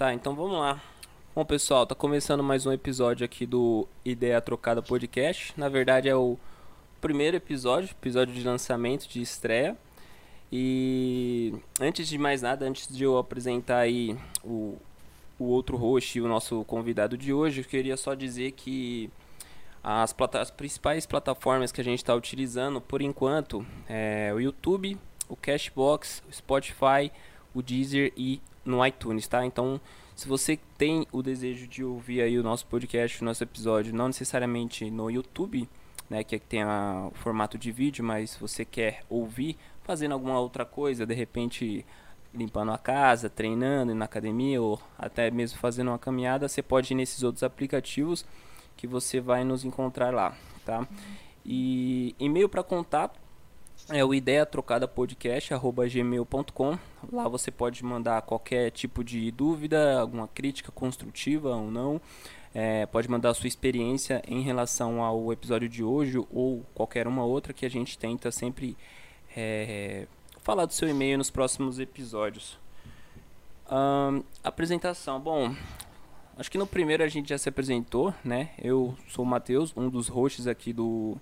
Tá, então vamos lá. Bom, pessoal, tá começando mais um episódio aqui do Ideia Trocada Podcast. Na verdade, é o primeiro episódio, episódio de lançamento, de estreia. E antes de mais nada, antes de eu apresentar aí o, o outro host e o nosso convidado de hoje, eu queria só dizer que as, as principais plataformas que a gente está utilizando por enquanto é o YouTube, o Cashbox, o Spotify, o Deezer e no iTunes, tá? Então, se você tem o desejo de ouvir aí o nosso podcast, o nosso episódio, não necessariamente no YouTube, né, que tem a, o formato de vídeo, mas você quer ouvir fazendo alguma outra coisa, de repente limpando a casa, treinando na academia ou até mesmo fazendo uma caminhada, você pode ir nesses outros aplicativos que você vai nos encontrar lá, tá? E e-mail para contato é o ideia trocada podcast gmail.com. Lá você pode mandar qualquer tipo de dúvida, alguma crítica construtiva ou não. É, pode mandar a sua experiência em relação ao episódio de hoje ou qualquer uma outra que a gente tenta sempre é, falar do seu e-mail nos próximos episódios. Um, apresentação. Bom, acho que no primeiro a gente já se apresentou, né? Eu sou o Matheus, um dos hosts aqui do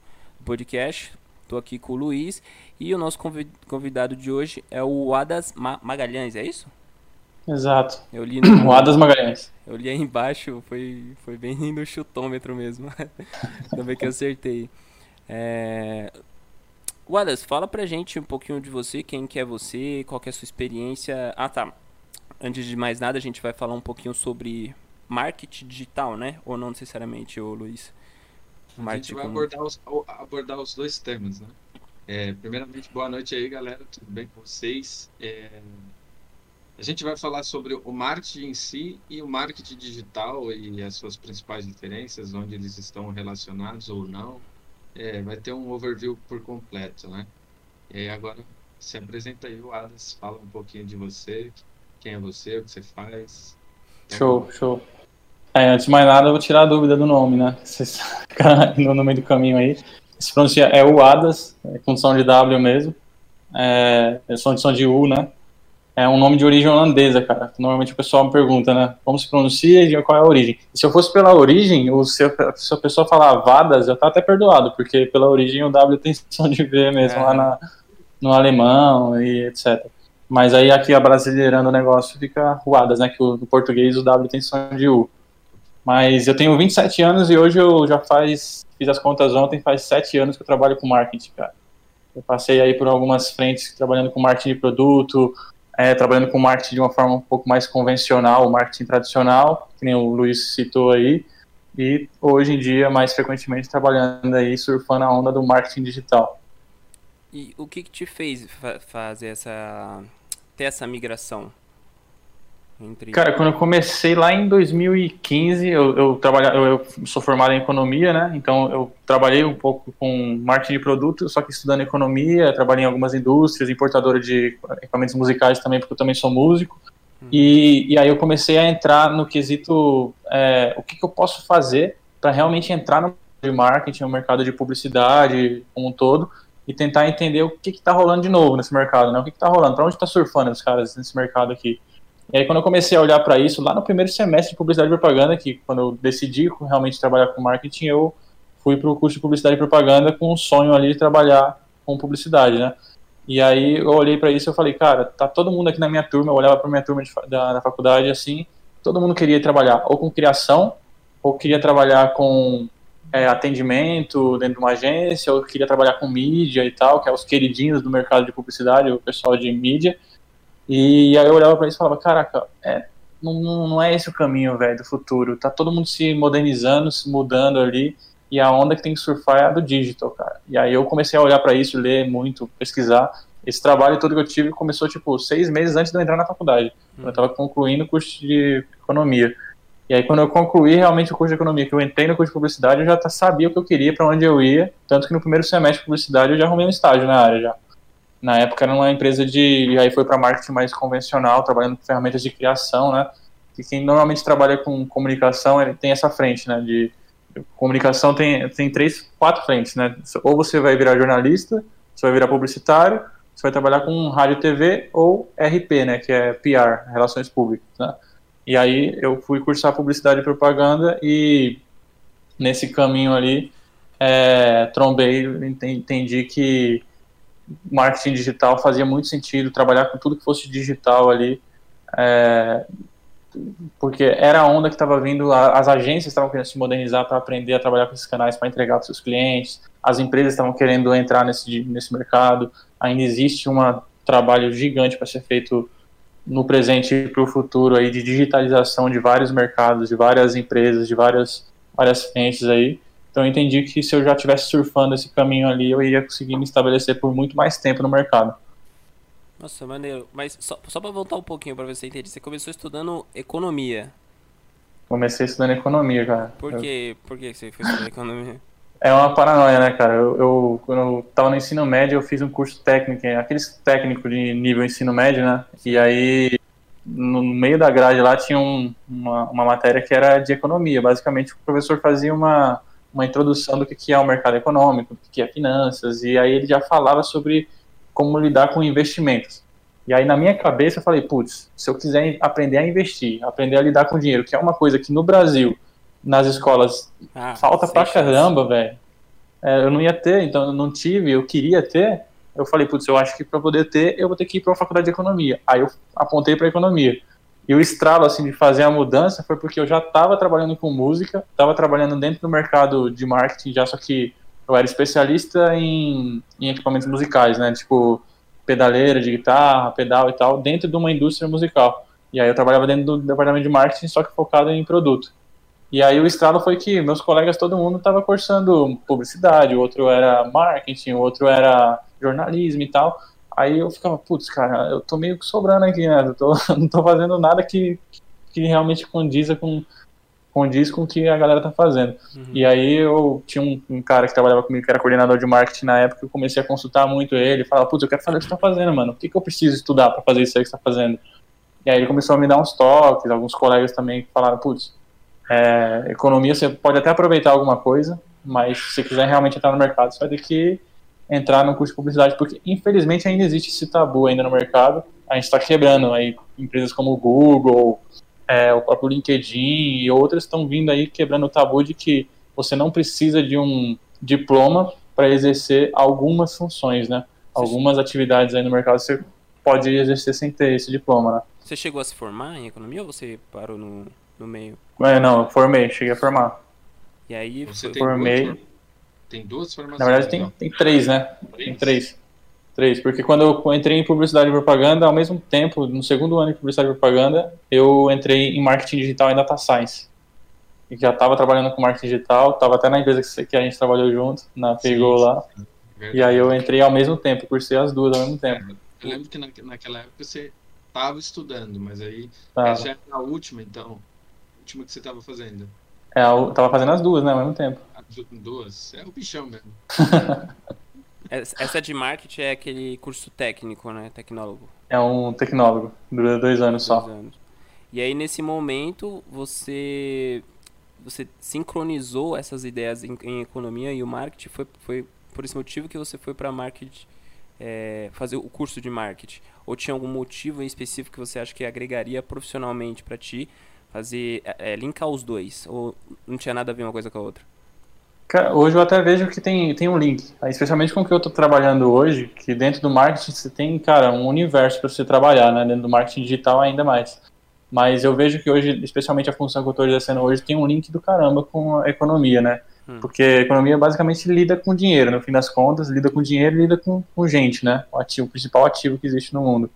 podcast. Estou aqui com o Luiz e o nosso convidado de hoje é o Adas Magalhães, é isso? Exato. Eu li no, o Adas Magalhães. Eu li aí embaixo, foi, foi bem no chutômetro mesmo. Também que eu acertei. É... Wallace, fala pra gente um pouquinho de você, quem que é você, qual que é a sua experiência. Ah, tá. Antes de mais nada, a gente vai falar um pouquinho sobre marketing digital, né? Ou não necessariamente, ô Luiz? A gente vai abordar os, abordar os dois temas, né? É, primeiramente, boa noite aí, galera. Tudo bem com vocês? É, a gente vai falar sobre o marketing em si e o marketing digital e as suas principais diferenças, onde eles estão relacionados ou não. É, vai ter um overview por completo, né? E agora se apresenta aí, o Adas, fala um pouquinho de você, quem é você, o que você faz. Show, show. É, antes de mais nada, eu vou tirar a dúvida do nome, né? Vocês ficaram no meio do caminho aí. Se pronuncia é o Adas, é com som de W mesmo. É, é som de som de U, né? É um nome de origem holandesa, cara. Normalmente o pessoal me pergunta, né? Como se pronuncia e qual é a origem. Se eu fosse pela origem, o, se, a, se a pessoa falar Vadas, eu tava até perdoado, porque pela origem o W tem som de V mesmo é. lá na, no alemão e etc. Mas aí aqui a brasileirando o negócio fica Ruadas, né? Que o, no português o W tem som de U. Mas eu tenho 27 anos e hoje eu já faz, fiz as contas ontem, faz 7 anos que eu trabalho com marketing, cara. Eu passei aí por algumas frentes trabalhando com marketing de produto, é, trabalhando com marketing de uma forma um pouco mais convencional, marketing tradicional, que nem o Luiz citou aí, e hoje em dia, mais frequentemente, trabalhando aí, surfando a onda do marketing digital. E o que, que te fez fazer essa, ter essa migração? Entre... Cara, quando eu comecei lá em 2015, eu, eu, trabalha, eu, eu, sou formado em economia, né? Então eu trabalhei um pouco com marketing de produto, só que estudando economia, trabalhei em algumas indústrias, importadora de equipamentos musicais também, porque eu também sou músico. Hum. E, e aí eu comecei a entrar no quesito é, o que, que eu posso fazer para realmente entrar no de marketing, no mercado de publicidade como um todo, e tentar entender o que está rolando de novo nesse mercado, né? O que está rolando, para onde está surfando os caras nesse mercado aqui. E aí, quando eu comecei a olhar para isso, lá no primeiro semestre de publicidade e propaganda, que quando eu decidi realmente trabalhar com marketing, eu fui para o curso de publicidade e propaganda com um sonho ali de trabalhar com publicidade, né? E aí eu olhei para isso e falei, cara, tá todo mundo aqui na minha turma, eu olhava para minha turma de, da, da faculdade assim, todo mundo queria trabalhar ou com criação, ou queria trabalhar com é, atendimento dentro de uma agência, ou queria trabalhar com mídia e tal, que é os queridinhos do mercado de publicidade, o pessoal de mídia. E aí eu olhava para isso e falava, caraca, é, não, não é esse o caminho, velho, do futuro. Tá todo mundo se modernizando, se mudando ali, e a onda que tem que surfar é a do digital, cara. E aí eu comecei a olhar para isso, ler muito, pesquisar. Esse trabalho todo que eu tive começou, tipo, seis meses antes de eu entrar na faculdade. Hum. Eu estava concluindo o curso de economia. E aí, quando eu concluí realmente o curso de economia, que eu entrei no curso de publicidade, eu já sabia o que eu queria, para onde eu ia. Tanto que no primeiro semestre de publicidade eu já arrumei um estágio na área já. Na época era uma empresa de. Aí foi para marketing mais convencional, trabalhando com ferramentas de criação, né? E quem normalmente trabalha com comunicação, ele tem essa frente, né? De comunicação tem, tem três, quatro frentes, né? Ou você vai virar jornalista, você vai virar publicitário, você vai trabalhar com rádio TV ou RP, né? Que é PR, Relações Públicas, né? E aí eu fui cursar publicidade e propaganda e nesse caminho ali é, trombei, entendi que marketing digital fazia muito sentido, trabalhar com tudo que fosse digital ali, é, porque era a onda que estava vindo, as agências estavam querendo se modernizar para aprender a trabalhar com esses canais para entregar para seus clientes, as empresas estavam querendo entrar nesse, nesse mercado, ainda existe um trabalho gigante para ser feito no presente e para o futuro aí de digitalização de vários mercados, de várias empresas, de várias, várias frentes aí, então eu entendi que se eu já estivesse surfando esse caminho ali, eu iria conseguir me estabelecer por muito mais tempo no mercado. Nossa, maneiro. Mas só, só para voltar um pouquinho para ver se você entende, você começou estudando economia. Comecei estudando economia, cara. Por, quê? Eu... Por que você foi estudar economia? É uma paranoia, né, cara? Eu, eu, quando eu tava no ensino médio, eu fiz um curso técnico, aqueles técnicos de nível ensino médio, né? E aí, no meio da grade lá, tinha um, uma, uma matéria que era de economia. Basicamente, o professor fazia uma, uma introdução do que é o mercado econômico, do que é finanças, e aí ele já falava sobre como lidar com investimentos. E aí na minha cabeça eu falei, putz, se eu quiser aprender a investir, aprender a lidar com dinheiro, que é uma coisa que no Brasil, nas escolas, ah, falta pra caramba, velho. É, eu não ia ter, então eu não tive, eu queria ter. Eu falei, putz, eu acho que para poder ter, eu vou ter que ir para uma faculdade de economia. Aí eu apontei para economia. E o estralo assim de fazer a mudança foi porque eu já estava trabalhando com música, estava trabalhando dentro do mercado de marketing já, só que eu era especialista em, em equipamentos musicais, né? Tipo pedaleira de guitarra, pedal e tal, dentro de uma indústria musical. E aí eu trabalhava dentro do departamento de marketing, só que focado em produto. E aí o estralo foi que meus colegas, todo mundo estava cursando publicidade, o outro era marketing, o outro era jornalismo e tal. Aí eu ficava, putz, cara, eu tô meio que sobrando aqui, né? Eu tô, não tô fazendo nada que, que realmente condiza com, condiz com o que a galera tá fazendo. Uhum. E aí eu tinha um, um, cara que trabalhava comigo, que era coordenador de marketing na época, eu comecei a consultar muito ele, falava, putz, eu quero fazer o que você tá fazendo, mano. O que, que eu preciso estudar para fazer isso aí que você tá fazendo? E aí ele começou a me dar uns toques, alguns colegas também falaram, putz, é, economia você pode até aproveitar alguma coisa, mas se você quiser realmente entrar no mercado, você vai ter que entrar no curso de publicidade, porque infelizmente ainda existe esse tabu ainda no mercado. A gente está quebrando aí empresas como o Google, é, o próprio LinkedIn e outras estão vindo aí quebrando o tabu de que você não precisa de um diploma para exercer algumas funções, né? Algumas atividades aí no mercado você pode exercer sem ter esse diploma, né? Você chegou a se formar em economia ou você parou no, no meio? É, não, eu formei, cheguei a formar. E aí você formei. Tem duas formações. Na verdade, tem, tem três, né? Três? Tem três. Três, porque quando eu entrei em publicidade e propaganda, ao mesmo tempo, no segundo ano de publicidade e propaganda, eu entrei em marketing digital e data science. E já estava trabalhando com marketing digital, estava até na empresa que a gente trabalhou junto, na Pegou lá. E aí eu entrei ao mesmo tempo, cursei as duas ao mesmo tempo. Eu lembro que naquela época você estava estudando, mas aí tá. já era a última, então. A última que você estava fazendo. É, eu tava fazendo as duas, né, ao mesmo tempo. Duas? É o bichão mesmo. Essa de marketing é aquele curso técnico, né? Tecnólogo. É um tecnólogo, dura dois anos dois só. Anos. E aí, nesse momento, você você sincronizou essas ideias em, em, economia e o marketing foi, foi por esse motivo que você foi para marketing é, fazer o curso de marketing ou tinha algum motivo em específico que você acha que agregaria profissionalmente para ti fazer é, linkar os dois ou não tinha nada a ver uma coisa com a outra Cara, hoje eu até vejo que tem, tem um link, especialmente com o que eu estou trabalhando hoje, que dentro do marketing você tem, cara, um universo para você trabalhar, né? Dentro do marketing digital ainda mais. Mas eu vejo que hoje, especialmente a função que eu estou exercendo hoje, tem um link do caramba com a economia, né? Hum. Porque a economia basicamente lida com dinheiro, no fim das contas, lida com dinheiro e lida com, com gente, né? O ativo, o principal ativo que existe no mundo.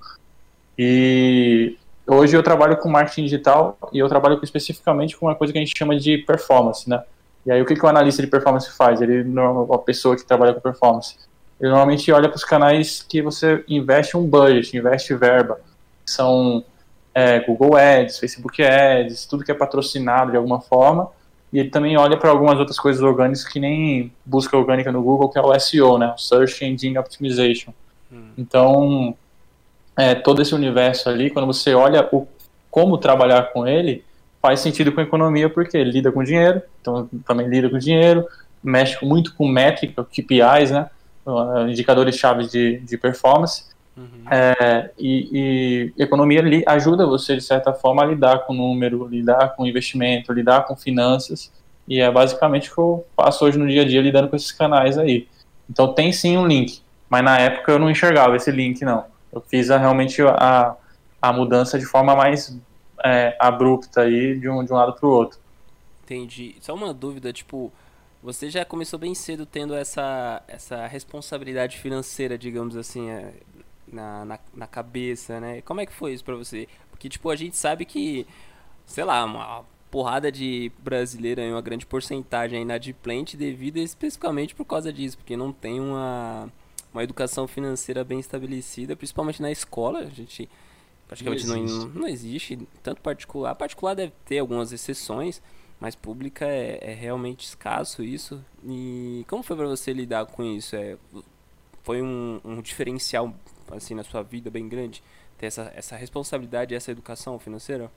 E hoje eu trabalho com marketing digital e eu trabalho especificamente com uma coisa que a gente chama de performance, né? E aí o que, que o analista de performance faz? Ele, a pessoa que trabalha com performance, ele normalmente olha para os canais que você investe um budget, investe verba. São é, Google Ads, Facebook Ads, tudo que é patrocinado de alguma forma. E ele também olha para algumas outras coisas orgânicas que nem busca orgânica no Google, que é o SEO, né? Search Engine Optimization. Hum. Então, é, todo esse universo ali, quando você olha o, como trabalhar com ele, faz sentido com a economia porque lida com dinheiro, então também lida com dinheiro, mexe muito com métrica, KPIs, né, indicadores chaves de, de performance, Uhum. É, e, e, economia li, ajuda você, de certa forma, a lidar com número, lidar com investimento, lidar com finanças. E é basicamente o que eu faço hoje no dia a dia, lidando com esses canais aí. Então tem sim um link, mas na época eu não enxergava esse link, não. Eu fiz a, realmente a, a mudança de forma mais é, abrupta aí, de um, de um lado para o outro. Entendi. Só uma dúvida, tipo, você já começou bem cedo tendo essa, essa responsabilidade financeira, digamos assim, é, na, na, na, cabeça, né? Como é que foi isso pra você? Porque, tipo, a gente sabe que, sei lá, uma porrada de brasileiro, uma grande porcentagem inadimplente devido especificamente por causa disso, porque não tem uma, uma educação financeira bem estabelecida, principalmente na escola, a gente praticamente não existe, não, não existe tanto particular. Particular deve ter algumas exceções, mas pública é, é realmente escasso isso. E como foi para você lidar com isso? É, foi um, um diferencial assim na sua vida bem grande ter essa, essa responsabilidade, essa educação financeira?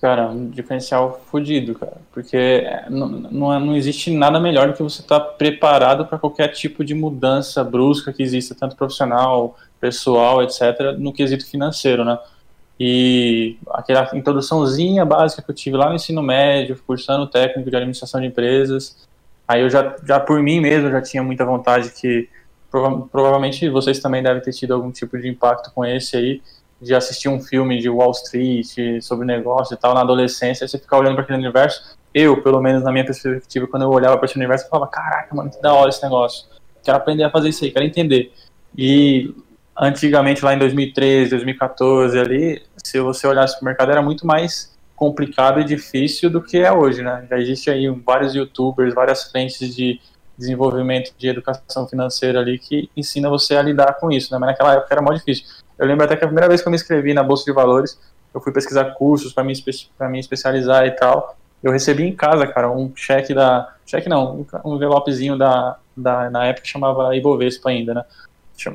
Cara, um diferencial fodido, cara. Porque é, não, não, é, não existe nada melhor do que você estar tá preparado para qualquer tipo de mudança brusca que exista, tanto profissional, pessoal, etc., no quesito financeiro, né? E aquela introduçãozinha básica que eu tive lá no ensino médio, cursando técnico de administração de empresas, aí eu já, já por mim mesmo, já tinha muita vontade que prova provavelmente vocês também devem ter tido algum tipo de impacto com esse aí, de assistir um filme de Wall Street sobre negócio e tal na adolescência, você ficar olhando para aquele universo. Eu, pelo menos na minha perspectiva, quando eu olhava para esse universo, eu falava: caraca, mano, que da hora esse negócio. Quero aprender a fazer isso aí, quero entender. E antigamente, lá em 2013, 2014, ali, se você olhasse para o mercado, era muito mais complicado e difícil do que é hoje, né? Já existe aí vários youtubers, várias frentes de desenvolvimento de educação financeira ali que ensina você a lidar com isso, né? Mas naquela época era muito difícil. Eu lembro até que a primeira vez que eu me inscrevi na Bolsa de Valores, eu fui pesquisar cursos para me, me especializar e tal. Eu recebi em casa, cara, um cheque da. Cheque não, um envelopezinho da, da. Na época chamava Ibovespa ainda, né?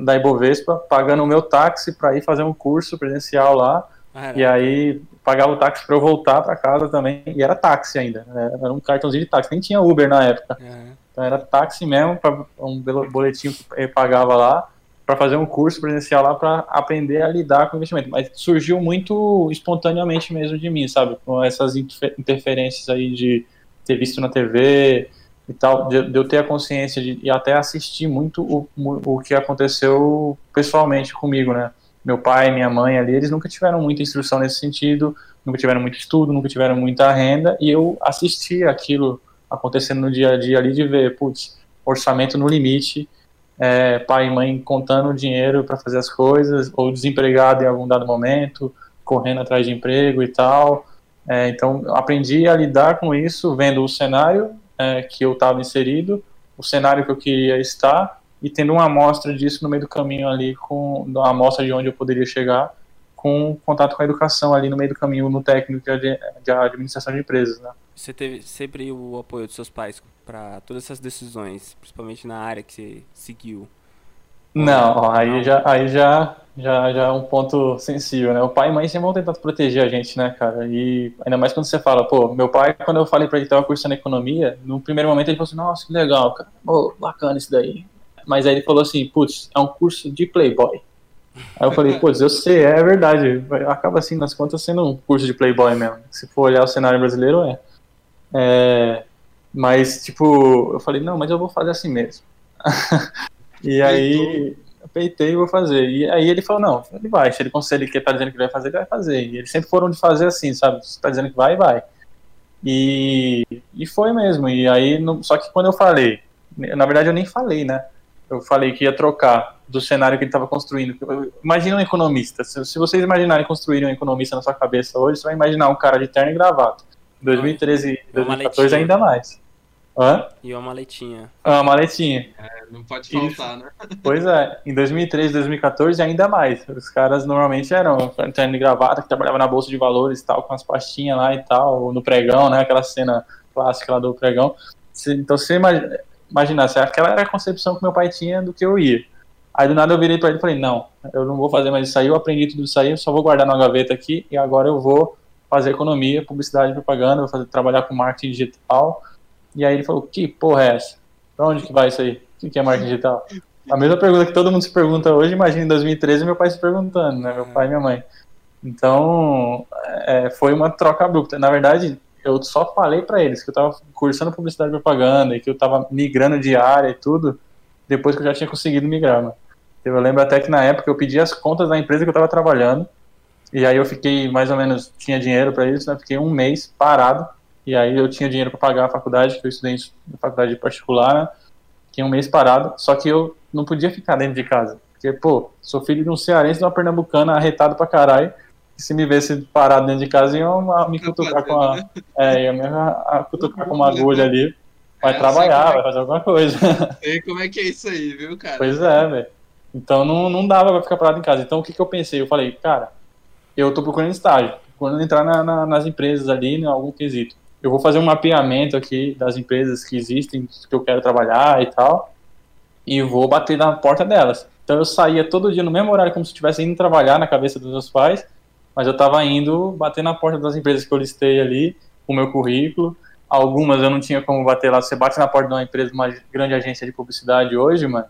Da Ibovespa, pagando o meu táxi para ir fazer um curso presencial lá. E aí pagava o táxi para eu voltar para casa também. E era táxi ainda. Né? Era um cartãozinho de táxi. Nem tinha Uber na época. Uhum. Então era táxi mesmo, pra, um boletim que eu pagava lá para fazer um curso presencial lá para aprender a lidar com o investimento. Mas surgiu muito espontaneamente mesmo de mim, sabe? Com essas interferências aí de ter visto na TV e tal, de, de eu ter a consciência de, e até assistir muito o, o que aconteceu pessoalmente comigo, né? Meu pai, minha mãe ali, eles nunca tiveram muita instrução nesse sentido, nunca tiveram muito estudo, nunca tiveram muita renda, e eu assisti aquilo acontecendo no dia a dia ali de ver, putz, orçamento no limite, é, pai e mãe contando dinheiro para fazer as coisas, ou desempregado em algum dado momento, correndo atrás de emprego e tal. É, então, aprendi a lidar com isso, vendo o cenário é, que eu estava inserido, o cenário que eu queria estar, e tendo uma amostra disso no meio do caminho ali, com uma amostra de onde eu poderia chegar, com contato com a educação ali no meio do caminho, no técnico de, de administração de empresas, né? Você teve sempre o apoio dos seus pais para todas essas decisões, principalmente na área que você seguiu? Não, aí já aí já já já é um ponto sensível, né? O pai e mãe sempre vão tentar proteger a gente, né, cara? E ainda mais quando você fala, pô, meu pai, quando eu falei para ele que tava cursando economia, no primeiro momento ele falou assim, nossa, que legal, cara, oh, bacana isso daí. Mas aí ele falou assim, putz, é um curso de playboy. Aí eu falei, putz, eu sei, é verdade. Acaba assim, nas contas, sendo um curso de playboy mesmo. Se for olhar o cenário brasileiro, é. É, mas, tipo, eu falei, não, mas eu vou fazer assim mesmo. e aí, eu peitei e vou fazer. E aí ele falou, não, ele vai. Se ele consegue que tá dizendo que vai fazer, ele vai fazer. E eles sempre foram de fazer assim, sabe? Se tá dizendo que vai, vai. E, e foi mesmo. E aí, só que quando eu falei, na verdade eu nem falei, né? Eu falei que ia trocar do cenário que ele estava construindo. Imagina um economista. Se, se vocês imaginarem construir um economista na sua cabeça hoje, você vai imaginar um cara de terno e gravata 2013 e 2014 ainda mais. Hã? E uma maletinha. Uma maletinha. É, não pode faltar, né? Pois é, em 2013 2014 ainda mais. Os caras normalmente eram terno e gravata, que trabalhava na bolsa de valores e tal, com as pastinhas lá e tal, no pregão, né? Aquela cena clássica lá do pregão. Então você imagina, imaginasse, aquela era a concepção que meu pai tinha do que eu ia. Aí do nada eu virei para ele e falei, não, eu não vou fazer mais isso aí, eu aprendi tudo isso aí, eu só vou guardar na gaveta aqui e agora eu vou fazer economia, publicidade e propaganda, vou fazer, trabalhar com marketing digital. E aí ele falou, que porra é essa? Pra onde que vai isso aí? O que é marketing digital? a mesma pergunta que todo mundo se pergunta hoje, imagina em 2013 meu pai se perguntando, né? Meu pai e minha mãe. Então, é, foi uma troca abrupta. Na verdade, eu só falei para eles que eu estava cursando publicidade e propaganda e que eu estava migrando de área e tudo, depois que eu já tinha conseguido migrar. Eu lembro até que na época eu pedi as contas da empresa que eu estava trabalhando, e aí eu fiquei mais ou menos, tinha dinheiro para isso, né? Fiquei um mês parado, e aí eu tinha dinheiro para pagar a faculdade, que eu estudei em faculdade particular, né? Fiquei um mês parado, só que eu não podia ficar dentro de casa. Porque, pô, sou filho de um cearense de uma pernambucana arretado pra caralho, se me vesse parado dentro de casa, iam me cutucar com. Né? É, ia me a, cutucar com uma agulha ali. Vai é, trabalhar, é vai fazer alguma coisa. Sei como é que é isso aí, viu, cara? Pois é, velho. Então não, não dava pra ficar parado em casa. Então o que, que eu pensei? Eu falei, cara, eu tô procurando estágio, procurando entrar na, na, nas empresas ali, em algum quesito. Eu vou fazer um mapeamento aqui das empresas que existem, que eu quero trabalhar e tal, e vou bater na porta delas. Então eu saía todo dia no mesmo horário, como se estivesse indo trabalhar na cabeça dos meus pais, mas eu estava indo bater na porta das empresas que eu listei ali, o meu currículo. Algumas eu não tinha como bater lá. Você bate na porta de uma empresa, uma grande agência de publicidade hoje, mano.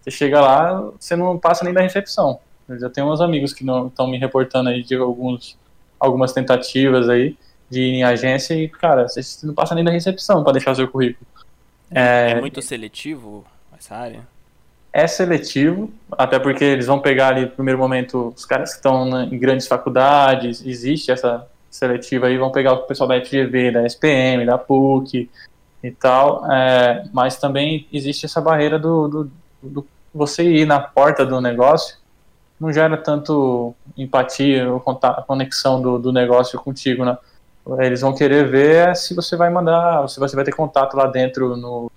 Você chega lá, você não passa nem da recepção. Eu já tenho uns amigos que estão me reportando aí de alguns, algumas tentativas aí de ir em agência e, cara, você não passa nem da recepção para deixar o seu currículo. É, é muito seletivo essa área? é seletivo, até porque eles vão pegar ali no primeiro momento os caras que estão em grandes faculdades, existe essa seletiva aí, vão pegar o pessoal da FGV, da SPM, da PUC e tal, é, mas também existe essa barreira do, do, do, você ir na porta do negócio, não gera tanto empatia ou conexão do, do negócio contigo, né? Eles vão querer ver se você vai mandar, se você vai ter contato lá dentro no,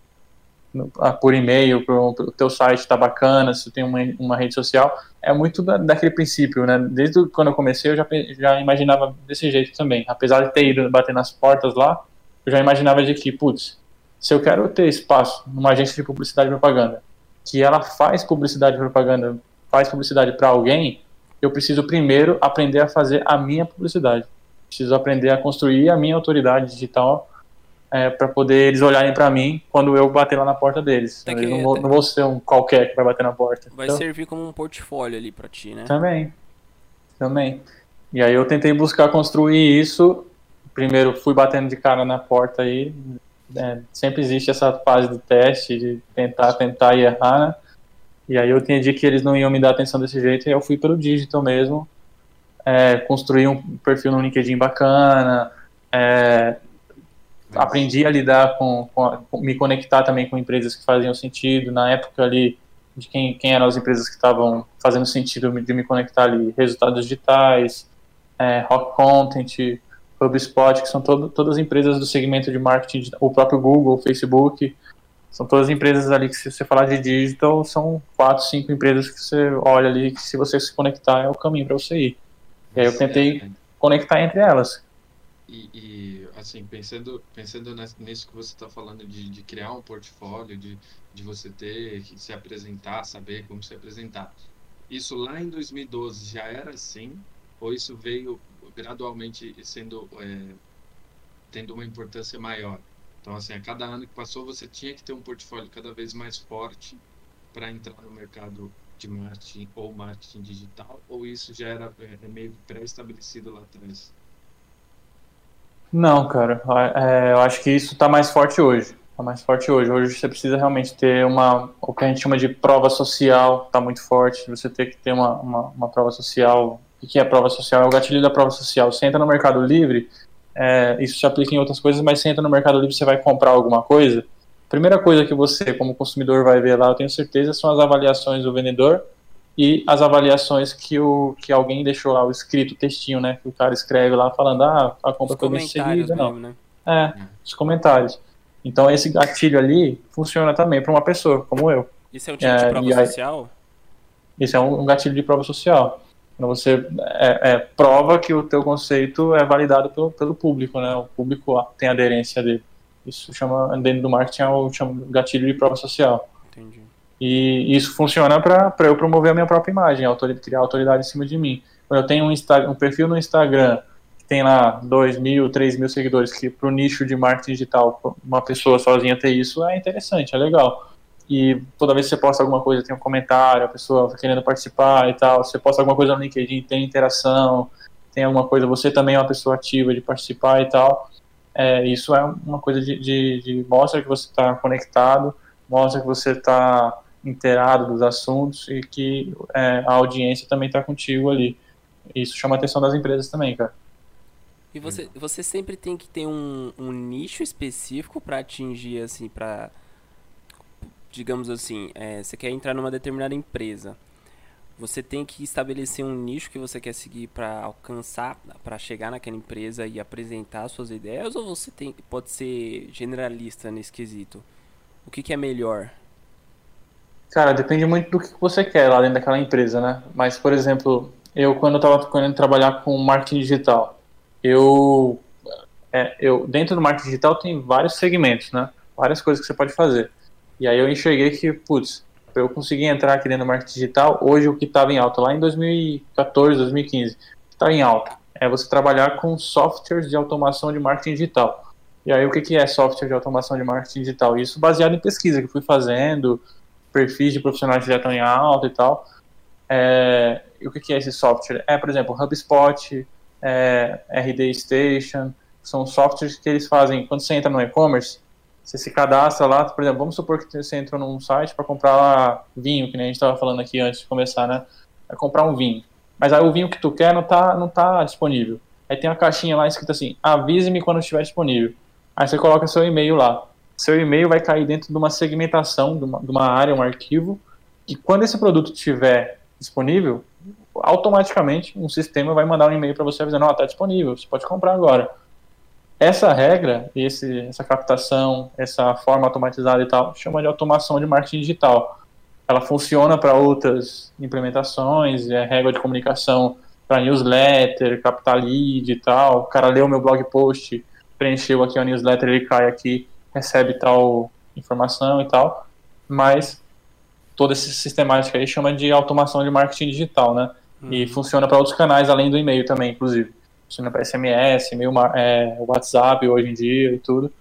ah, por e-mail, o teu site está bacana, se tem uma, uma rede social, é muito da, daquele princípio, né? Desde quando eu comecei, eu já, já imaginava desse jeito também. Apesar de ter ido bater nas portas lá, eu já imaginava de que, putz, se eu quero ter espaço numa agência de publicidade e propaganda, que ela faz publicidade e propaganda, faz publicidade para alguém, eu preciso primeiro aprender a fazer a minha publicidade. Preciso aprender a construir a minha autoridade digital é, para poder eles olharem para mim quando eu bater lá na porta deles. Que, não, vou, não, vou, ser um qualquer que vai bater na porta. Vai então, servir como um portfólio ali para ti, né? Também, também. E aí eu tentei buscar construir isso. Primeiro fui batendo de cara na porta aí. É, sempre existe essa fase do teste de tentar, tentar e errar, né? E aí eu entendi que eles não iam me dar atenção desse jeito e eu fui pelo digital mesmo. É, construir um perfil no LinkedIn bacana, é, aprendi a lidar com, com, me conectar também com empresas que faziam sentido na época ali de quem, quem eram as empresas que estavam fazendo sentido de me conectar ali resultados digitais é, rock content HubSpot que são todo, todas empresas do segmento de marketing o próprio Google Facebook são todas empresas ali que se você falar de digital são quatro cinco empresas que você olha ali que se você se conectar é o caminho para você ir e aí eu tentei conectar entre elas e, e, assim, pensando, pensando nisso que você está falando de, de, criar um portfólio, de, de você ter que se apresentar, saber como se apresentar. Isso lá em 2012 já era assim? Ou isso veio gradualmente sendo é, tendo uma importância maior? Então, assim, a cada ano que passou, você tinha que ter um portfólio cada vez mais forte para entrar no mercado de marketing ou marketing digital? Ou isso já era é, meio pré-estabelecido lá atrás? Não, cara. É, eu acho que isso está mais forte hoje. Está mais forte hoje. Hoje você precisa realmente ter uma, o que a gente chama de prova social, está muito forte. Você tem que ter uma, uma, uma, prova social. O que é prova social? É o gatilho da prova social. Você entra no Mercado Livre, é, isso se aplica em outras coisas, mas você entra no Mercado Livre você vai comprar alguma coisa. A primeira coisa que você, como consumidor, vai ver lá, eu tenho certeza, são as avaliações do vendedor e as avaliações que, o, que alguém deixou lá, o escrito, o textinho, né? Que o cara escreve lá falando, ah, a compra foi bem seguida, não. Né? É, os comentários. Então esse gatilho ali funciona também para uma pessoa, como eu. Isso é um tipo é, de prova social? Isso é um, um, gatilho de prova social. Quando você é, é, prova que o teu conceito é validado pelo, pelo público, né? O público tem aderência dele. Isso chama, dentro do marketing, é o chama gatilho de prova social. Entendi. E isso funciona para eu promover a minha própria imagem, autoridade, criar autoridade em cima de mim. Quando eu tenho um, Insta, um perfil no Instagram que tem lá 2 mil, 3 mil seguidores, que para o nicho de marketing digital, uma pessoa sozinha ter isso é interessante, é legal. E toda vez que você posta alguma coisa tem um comentário, a pessoa querendo participar e tal. Você posta alguma coisa no LinkedIn, tem interação, tem alguma coisa, você também é uma pessoa ativa de participar e tal. É, isso é uma coisa de, de, de mostra que você está conectado, mostra que você está inteirado dos assuntos e que é, a audiência também está contigo ali. Isso chama a atenção das empresas também, cara. E você, você sempre tem que ter um, um nicho específico para atingir, assim, para digamos assim, é, você quer entrar numa determinada empresa, você tem que estabelecer um nicho que você quer seguir para alcançar, para chegar naquela empresa e apresentar suas ideias, ou você tem, pode ser generalista nesse quesito? O que, que é melhor? Cara, depende muito do que você quer lá dentro daquela empresa, né? Mas, por exemplo, eu quando estava querendo trabalhar com marketing digital, eu, é, eu dentro do marketing digital tem vários segmentos, né? Várias coisas que você pode fazer. E aí eu enxerguei que, putz, eu conseguir entrar aqui dentro do marketing digital, hoje o que estava em alta, lá em 2014, 2015, está em alta, é você trabalhar com softwares de automação de marketing digital. E aí o que, que é software de automação de marketing digital? Isso baseado em pesquisa que fui fazendo, perfis de profissionais que já estão em alta e tal. É, e o que, que é esse software? É, por exemplo, HubSpot, é, RD Station, são softwares que eles fazem, quando você entra no e-commerce, você se cadastra lá, por exemplo, vamos supor que você entrou num site para comprar vinho, que nem a gente estava falando aqui antes de começar, né? É comprar um vinho. Mas aí o vinho que tu quer não tá, não tá disponível. Aí tem uma caixinha lá escrita assim, avise-me quando estiver disponível. Aí você coloca seu e-mail lá. Seu e-mail vai cair dentro de uma segmentação, de uma, de uma área, um arquivo, e quando esse produto estiver disponível, automaticamente um sistema vai mandar um e-mail para você avisando, ó, oh, tá disponível, você pode comprar agora. Essa regra, esse, essa captação, essa forma automatizada e tal, chama de automação de marketing digital. Ela funciona para outras implementações, é regra de comunicação para newsletter, captar lead e tal. O cara leu meu blog post, preencheu aqui a newsletter, ele cai aqui, recebe tal informação e tal. Mas toda essa sistemática aí chama de automação de marketing digital, né? Uhum. E funciona para outros canais além do e-mail também, inclusive funciona para SMS, e-mail, é, WhatsApp hoje em dia e tudo.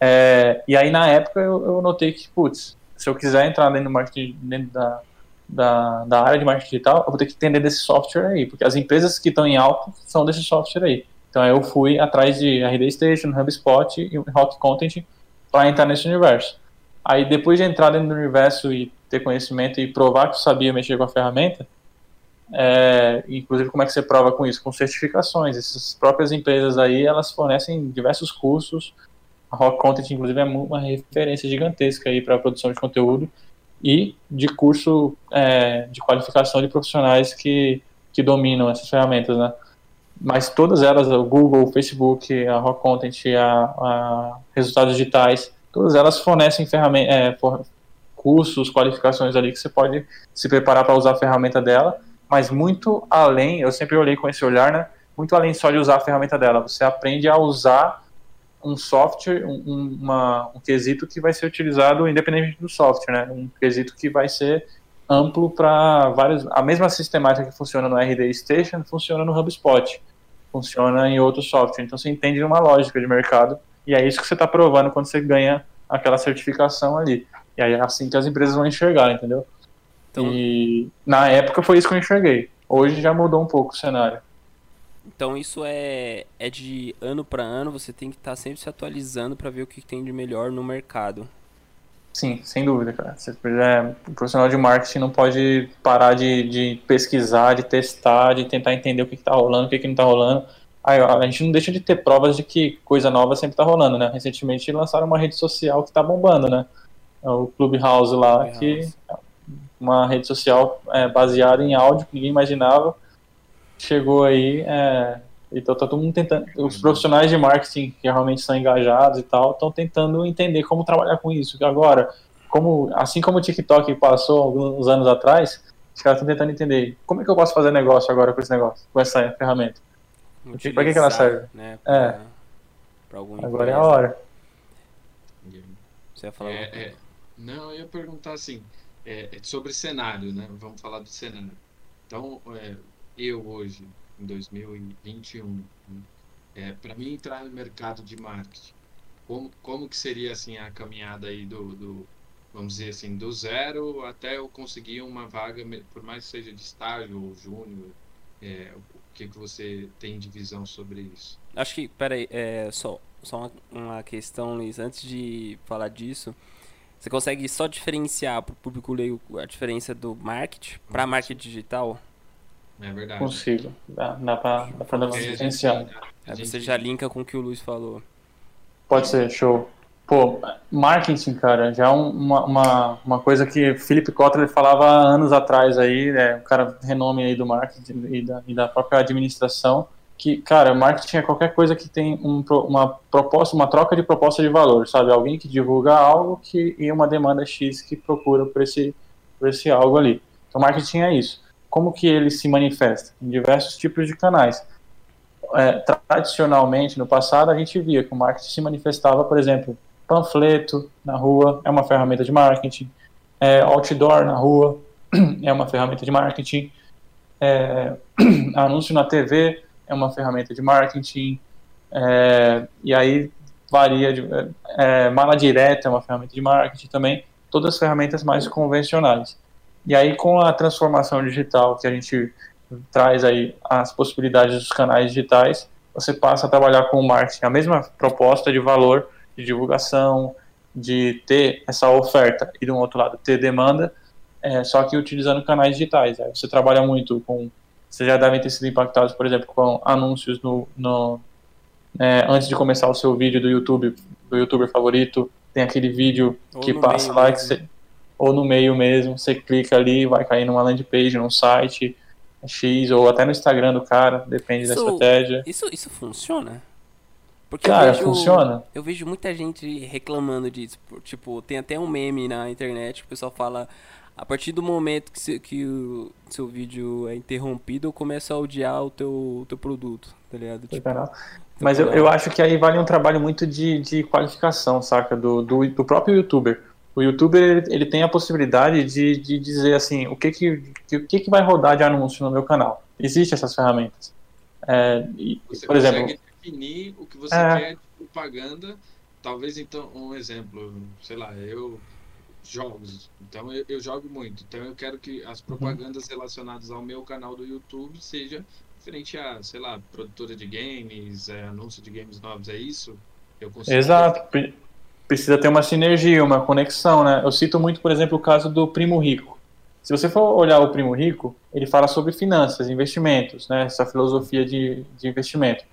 É, e aí na época eu, eu notei que, putz, se eu quiser entrar dentro marketing, dentro da, da, da, área de marketing digital, eu vou ter que entender desse software aí, porque as empresas que estão em alta são desse software aí. Então eu fui atrás de RD Station, HubSpot e Hot Content para entrar nesse universo. Aí depois de entrar dentro do universo e ter conhecimento e provar que eu sabia mexer com a ferramenta, é, inclusive, como é que você prova com isso? Com certificações. Essas próprias empresas aí, elas fornecem diversos cursos. A Rock Content, inclusive, é uma referência gigantesca aí para a produção de conteúdo e de curso é, de qualificação de profissionais que, que dominam essas ferramentas, né? Mas todas elas, o Google, o Facebook, a Rock Content, a, a Resultados Digitais, todas elas fornecem é, for, cursos, qualificações ali que você pode se preparar para usar a ferramenta dela mas muito além, eu sempre olhei com esse olhar, né? Muito além só de usar a ferramenta dela, você aprende a usar um software, um, uma, um quesito que vai ser utilizado independente do software, né? Um quesito que vai ser amplo para vários. A mesma sistemática que funciona no RD Station funciona no HubSpot, funciona em outro software. Então você entende uma lógica de mercado e é isso que você está provando quando você ganha aquela certificação ali. E aí é assim que as empresas vão enxergar, entendeu? Então, e na época foi isso que eu enxerguei. Hoje já mudou um pouco o cenário. Então isso é, é de ano para ano, você tem que estar tá sempre se atualizando para ver o que tem de melhor no mercado. Sim, sem dúvida, cara. Você, é, o profissional de marketing não pode parar de, de pesquisar, de testar, de tentar entender o que está rolando, o que, que não está rolando. Aí, a gente não deixa de ter provas de que coisa nova sempre está rolando, né? Recentemente lançaram uma rede social que está bombando, né? É o Clubhouse lá, Clubhouse. que uma rede social é, baseada em áudio que ninguém imaginava. Chegou aí, é, então tá todo mundo tentando. Os profissionais de marketing que realmente são engajados e tal, estão tentando entender como trabalhar com isso. Agora, como, assim como o TikTok passou alguns anos atrás, os caras estão tentando entender como é que eu posso fazer negócio agora com esse negócio, com essa ferramenta. Para que, que ela serve? Né, pra, é. Pra algum agora é a hora. Você ia falar? É, é, não, eu ia perguntar assim é, é, sobre cenário, né? Vamos falar do cenário. Então, é, eu hoje, em 2021, né? é, para mim entrar no mercado de marketing, como, como que seria assim a caminhada aí do, do vamos dizer assim, do zero até eu conseguir uma vaga, por mais que seja de estágio ou júnior? É, o que, que você tem de visão sobre isso? Acho que, peraí, é, só, só uma, uma questão, Luiz, antes de falar disso, você consegue só diferenciar para o público leigo a diferença do marketing para marketing digital? É verdade. Consigo. Dá, dá para dar uma diferenciar. Aí você já linka com o que o Luiz falou. Pode ser, show. Pô, marketing, cara, já é uma, uma, uma coisa que Philip Kotler falava anos atrás aí, né, um cara renome aí do marketing e da, e da própria administração, que, cara, marketing é qualquer coisa que tem um, uma proposta, uma troca de proposta de valor, sabe? Alguém que divulga algo que, e uma demanda X que procura por esse, por esse algo ali. Então, marketing é isso. Como que ele se manifesta? Em diversos tipos de canais. É, tradicionalmente, no passado, a gente via que o marketing se manifestava, por exemplo, panfleto na rua é uma ferramenta de marketing, é, outdoor na rua é uma ferramenta de marketing, é, anúncio na TV é uma ferramenta de marketing, é, e aí varia, de, é, mala direta é uma ferramenta de marketing também, todas as ferramentas mais convencionais. E aí com a transformação digital que a gente traz aí as possibilidades dos canais digitais, você passa a trabalhar com o marketing, a mesma proposta de valor, de divulgação, de ter essa oferta e, do outro lado, ter demanda, é, só que utilizando canais digitais. Aí você trabalha muito com. Vocês já devem ter sido impactados, por exemplo, com anúncios no, no é, antes de começar o seu vídeo do YouTube, do youtuber favorito, tem aquele vídeo ou que passa lá, que você, ou no meio mesmo, você clica ali, vai cair numa landing page, num site X, ou até no Instagram do cara, depende isso, da estratégia. Isso, isso funciona? Porque Cara, vejo, funciona. Eu vejo muita gente reclamando disso. Tipo, tem até um meme na internet que o pessoal fala. A partir do momento que, se, que o seu vídeo é interrompido, eu começo a odiar o teu, o teu produto, tá ligado? Tipo, Mas eu, eu acho que aí vale um trabalho muito de, de qualificação, saca? Do, do, do próprio youtuber. O youtuber ele, ele, tem a possibilidade de, de dizer assim: o que que, o que que vai rodar de anúncio no meu canal. Existem essas ferramentas. É, e, por exemplo definir o que você é. quer de propaganda. Talvez então, um exemplo, sei lá, eu jogos. Então eu, eu, jogo muito. Então eu quero que as propagandas relacionadas ao meu canal do YouTube seja frente a, sei lá, produtora de games, é, anúncio de games novos, é isso? Eu consigo Exato. Precisa ter uma sinergia, uma conexão, né? Eu cito muito, por exemplo, o caso do Primo Rico. Se você for olhar o Primo Rico, ele fala sobre finanças, investimentos, né? Essa filosofia de, de investimento.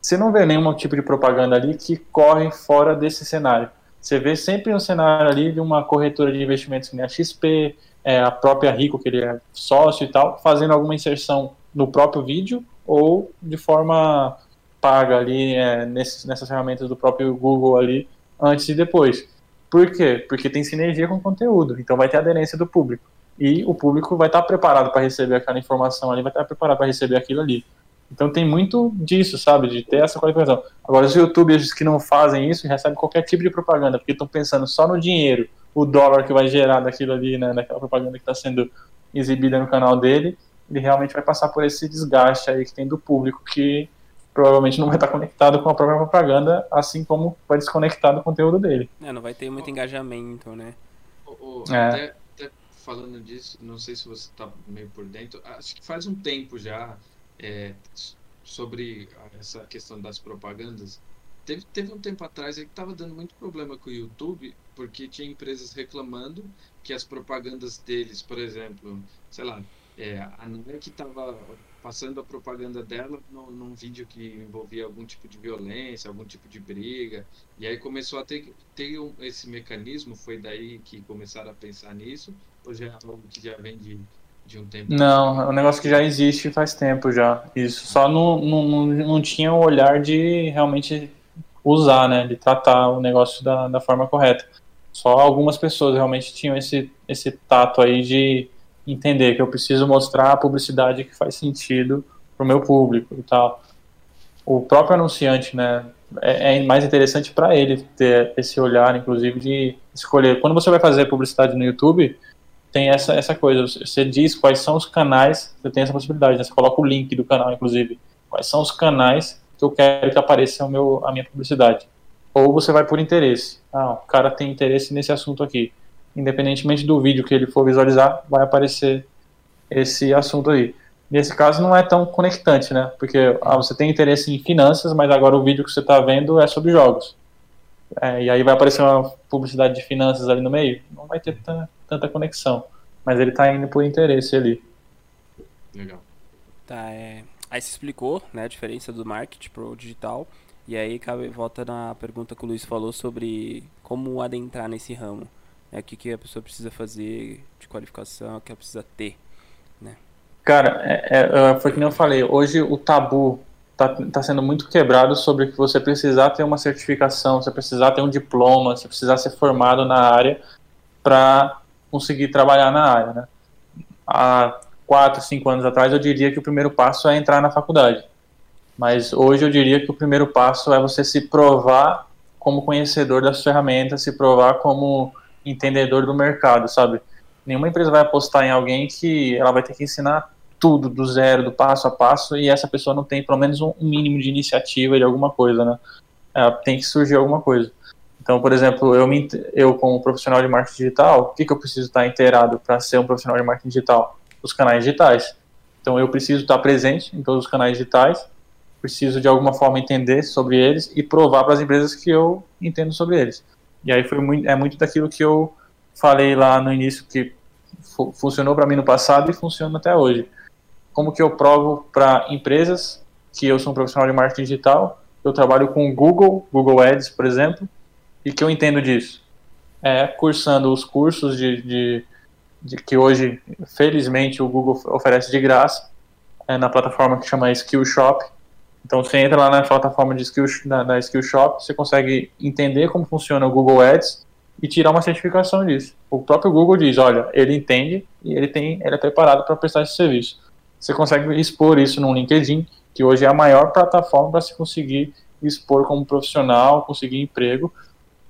Você não vê nenhum tipo de propaganda ali que corre fora desse cenário. Você vê sempre um cenário ali de uma corretora de investimentos que nem a XP, é, a própria Rico, que ele é sócio e tal, fazendo alguma inserção no próprio vídeo ou de forma paga ali é, nessas ferramentas do próprio Google ali, antes e depois. Por quê? Porque tem sinergia com o conteúdo, então vai ter aderência do público. E o público vai estar preparado para receber aquela informação ali, vai estar preparado para receber aquilo ali. Então tem muito disso, sabe? De ter essa qualificação. Agora, os youtubers que não fazem isso recebem qualquer tipo de propaganda, porque estão pensando só no dinheiro, o dólar que vai gerar daquilo ali, né? Daquela propaganda que está sendo exibida no canal dele, ele realmente vai passar por esse desgaste aí que tem do público que provavelmente não vai estar conectado com a própria propaganda, assim como vai desconectar do conteúdo dele. É, não vai ter muito engajamento, né? Oh, oh, é. até, até, falando disso, não sei se você está meio por dentro, acho que faz um tempo já é, sobre essa questão das propagandas. Teve, teve um tempo atrás que estava dando muito problema com o YouTube, porque tinha empresas reclamando que as propagandas deles, por exemplo, sei lá, é, a Nike estava passando a propaganda dela num vídeo que envolvia algum tipo de violência, algum tipo de briga, e aí começou a ter, ter um, esse mecanismo, foi daí que começaram a pensar nisso, já é algo que já vem de, de um tempo? Não, é um negócio que já existe faz tempo já. Isso. Só não, não, não tinha o olhar de realmente usar, né? De tratar o negócio da, da forma correta. Só algumas pessoas realmente tinham esse, esse tato aí de entender que eu preciso mostrar a publicidade que faz sentido para o meu público e tal. O próprio anunciante, né? É, é mais interessante para ele ter esse olhar, inclusive, de escolher. Quando você vai fazer publicidade no YouTube, tem essa, essa coisa. Você diz quais são os canais, você tem essa possibilidade, né? Você coloca o link do canal, inclusive. Quais são os canais que eu quero que apareça o meu, a minha publicidade. Ou você vai por interesse. Ah, o cara tem interesse nesse assunto aqui. independentemente do vídeo que ele for visualizar, vai aparecer esse assunto aí. Nesse caso não é tão conectante, né? Porque ah, você tem interesse em finanças, mas agora o vídeo que você está vendo é sobre jogos. É, e aí vai aparecer uma publicidade de finanças ali no meio, não vai ter tanta, conexão. Mas ele está indo por interesse ali. Legal. Tá, é... Aí você explicou né, a diferença do marketing pro digital. E aí cabe, volta na pergunta que o Luiz falou sobre como adentrar nesse ramo. Né, o que, que a pessoa precisa fazer de qualificação, o que ela precisa ter. Né? Cara, é, é, foi que nem eu falei, hoje o tabu está tá sendo muito quebrado sobre que você precisar ter uma certificação, você precisar ter um diploma, você precisar ser formado na área para conseguir trabalhar na área, né? Há quatro, cinco anos atrás eu diria que o primeiro passo é entrar na faculdade, mas hoje eu diria que o primeiro passo é você se provar como conhecedor das ferramentas, se provar como entendedor do mercado, sabe? Nenhuma empresa vai apostar em alguém que ela vai ter que ensinar tudo do zero, do passo a passo, e essa pessoa não tem pelo menos um mínimo de iniciativa de alguma coisa, né? Tem que surgir alguma coisa. Então, por exemplo, eu, me, eu como profissional de marketing digital, o que, que eu preciso estar inteirado para ser um profissional de marketing digital? Os canais digitais. Então, eu preciso estar presente em todos os canais digitais, preciso de alguma forma entender sobre eles e provar para as empresas que eu entendo sobre eles. E aí foi muito, é muito daquilo que eu falei lá no início que funcionou para mim no passado e funciona até hoje como que eu provo para empresas que eu sou um profissional de marketing digital, eu trabalho com Google, Google Ads, por exemplo, e que eu entendo disso? É cursando os cursos de, de, de que hoje, felizmente, o Google oferece de graça, é na plataforma que chama Skillshop. Então, você entra lá na plataforma de Skill, na, na Skillshop, você consegue entender como funciona o Google Ads e tirar uma certificação disso. O próprio Google diz, olha, ele entende e ele tem, ele é preparado para prestar esse serviço você consegue expor isso no LinkedIn, que hoje é a maior plataforma para se conseguir expor como profissional, conseguir emprego,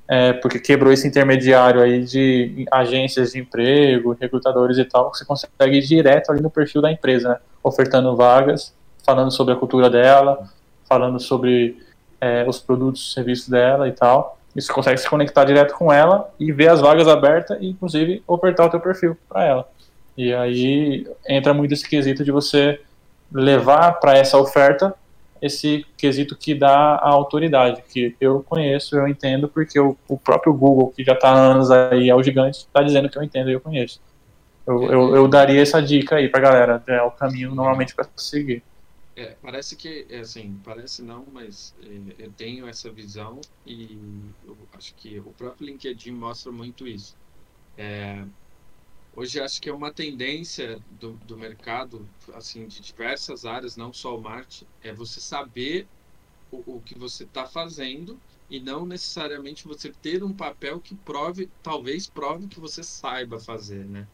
é, porque quebrou esse intermediário aí de agências de emprego, recrutadores e tal, você consegue ir direto ali no perfil da empresa, né? ofertando vagas, falando sobre a cultura dela, falando sobre é, os produtos e serviços dela e tal. E você consegue se conectar direto com ela e ver as vagas abertas e, inclusive, ofertar o teu perfil para ela. E aí entra muito esse quesito de você levar para essa oferta esse quesito que dá a autoridade, que eu conheço, eu entendo, porque o, o próprio Google, que já está há anos aí, é o gigante, está dizendo que eu entendo e eu conheço. Eu, eu, eu, daria essa dica aí para galera, é o caminho normalmente para seguir. É, parece que, é assim, parece não, mas é, eu tenho essa visão e eu acho que o próprio LinkedIn mostra muito isso. É, Hoje acho que é uma tendência do, do mercado, assim, de diversas áreas, não só o marketing, é você saber o, o que você está fazendo e não necessariamente você ter um papel que prove, talvez prove que você saiba fazer, né?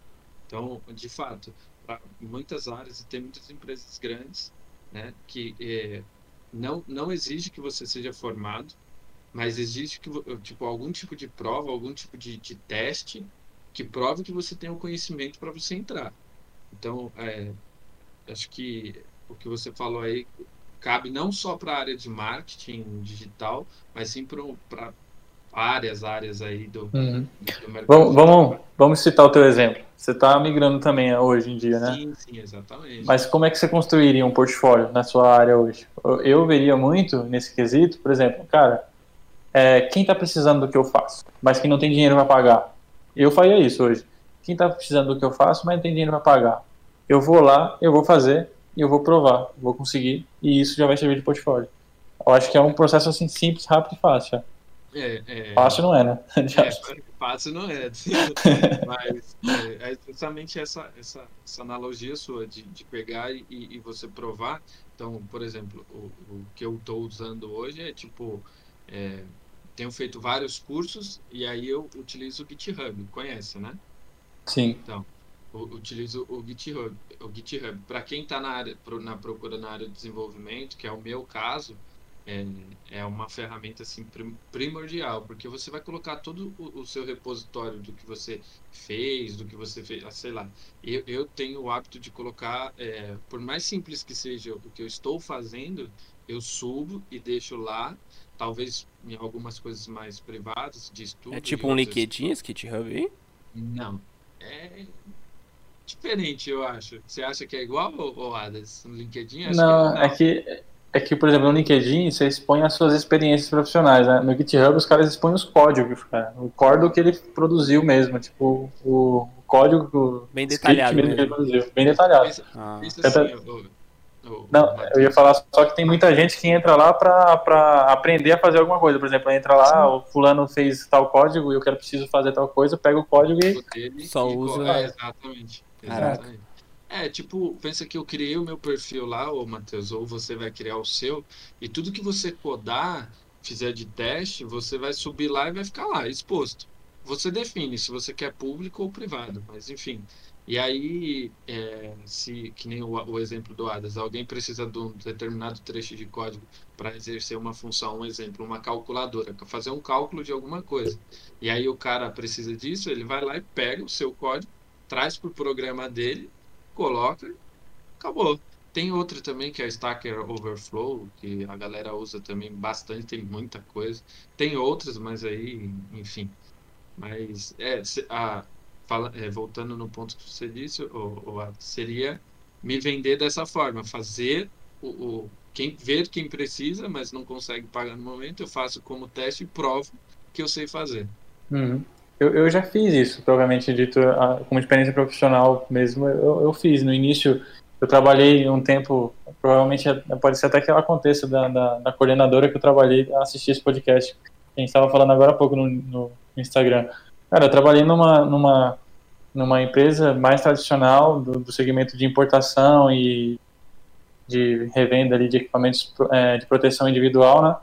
Então, de fato, muitas áreas e tem muitas empresas grandes, né, que é, não não exige que você seja formado, mas exige que tipo algum tipo de prova, algum tipo de, de teste que prove que você tem o conhecimento para você entrar. Então, é, acho que o que você falou aí cabe não só para a área de marketing digital, mas sim para várias áreas aí do, uhum. do mercado. Vamos, vamos, vamos, citar o teu exemplo. Você está migrando também hoje em dia, né? Sim, sim, exatamente. Mas como é que você construiria um portfólio na sua área hoje? Eu, eu veria muito nesse quesito, por exemplo, cara, é, quem está precisando do que eu faço, mas que não tem dinheiro para pagar, eu faria isso hoje. Quem está precisando do que eu faço, mas não tem dinheiro para pagar. Eu vou lá, eu vou fazer e eu vou provar, vou conseguir e isso já vai servir de portfólio. Eu acho que é um processo assim simples, rápido e fácil. É, é, fácil não é, né? É, fácil não é. Mas é, é justamente essa, essa, essa analogia sua de, de pegar e, e você provar. Então, por exemplo, o, o que eu estou usando hoje é tipo. É, tenho feito vários cursos e aí eu utilizo o GitHub, conhece, né? Sim. Então, utilizo o GitHub. O GitHub, para quem está na área, na procura na área de desenvolvimento, que é o meu caso, é, é uma ferramenta assim primordial, porque você vai colocar todo o, o, seu repositório do que você fez, do que você fez, ah, sei lá. Eu, eu tenho o hábito de colocar, é, por mais simples que seja o que eu estou fazendo, eu subo e deixo lá talvez em algumas coisas mais privadas de estudo. É tipo um LinkedIn, esse GitHub aí? Não. É diferente, eu acho. Você acha que é igual, ou Adas, no LinkedIn? Acho não, que é, é que é que, por exemplo, no LinkedIn você expõe as suas experiências profissionais, né? No GitHub os caras expõem os códigos, cara. O código que ele produziu mesmo, tipo, o, código bem detalhado mesmo que ele produziu, bem detalhado. Ah. Isso assim, não, eu ia falar só que tem muita gente que entra lá para aprender a fazer alguma coisa. Por exemplo, entra lá, Sim. o fulano fez tal código e eu quero preciso fazer tal coisa, pega o código e só usa. É, exatamente. exatamente. É, tipo, pensa que eu criei o meu perfil lá, ô Matheus, ou você vai criar o seu, e tudo que você codar, fizer de teste, você vai subir lá e vai ficar lá, exposto. Você define se você quer público ou privado, mas enfim. E aí, é, se que nem o, o, exemplo do Adas, alguém precisa de um determinado trecho de código para exercer uma função, um exemplo, uma calculadora, fazer um cálculo de alguma coisa. E aí o cara precisa disso, ele vai lá e pega o seu código, traz para o programa dele coloca, acabou. Tem outra também que é a Stacker Overflow, que a galera usa também bastante, tem muita coisa. Tem outras, mas aí, enfim. Mas, é, a, fala, é, voltando no ponto que você disse, o, o, seria me vender dessa forma, fazer o, o, quem ver quem precisa, mas não consegue pagar no momento, eu faço como teste e provo que eu sei fazer. Uhum. Eu, eu já fiz isso, provavelmente dito, como experiência profissional mesmo, eu, eu fiz. No início, eu trabalhei um tempo, provavelmente pode ser até que ela aconteça da, da, da coordenadora que eu trabalhei a assistir esse podcast. A gente estava falando agora há pouco no, no, Instagram. Cara, eu trabalhei numa, numa, numa empresa mais tradicional do, do segmento de importação e de revenda ali de equipamentos é, de proteção individual, né?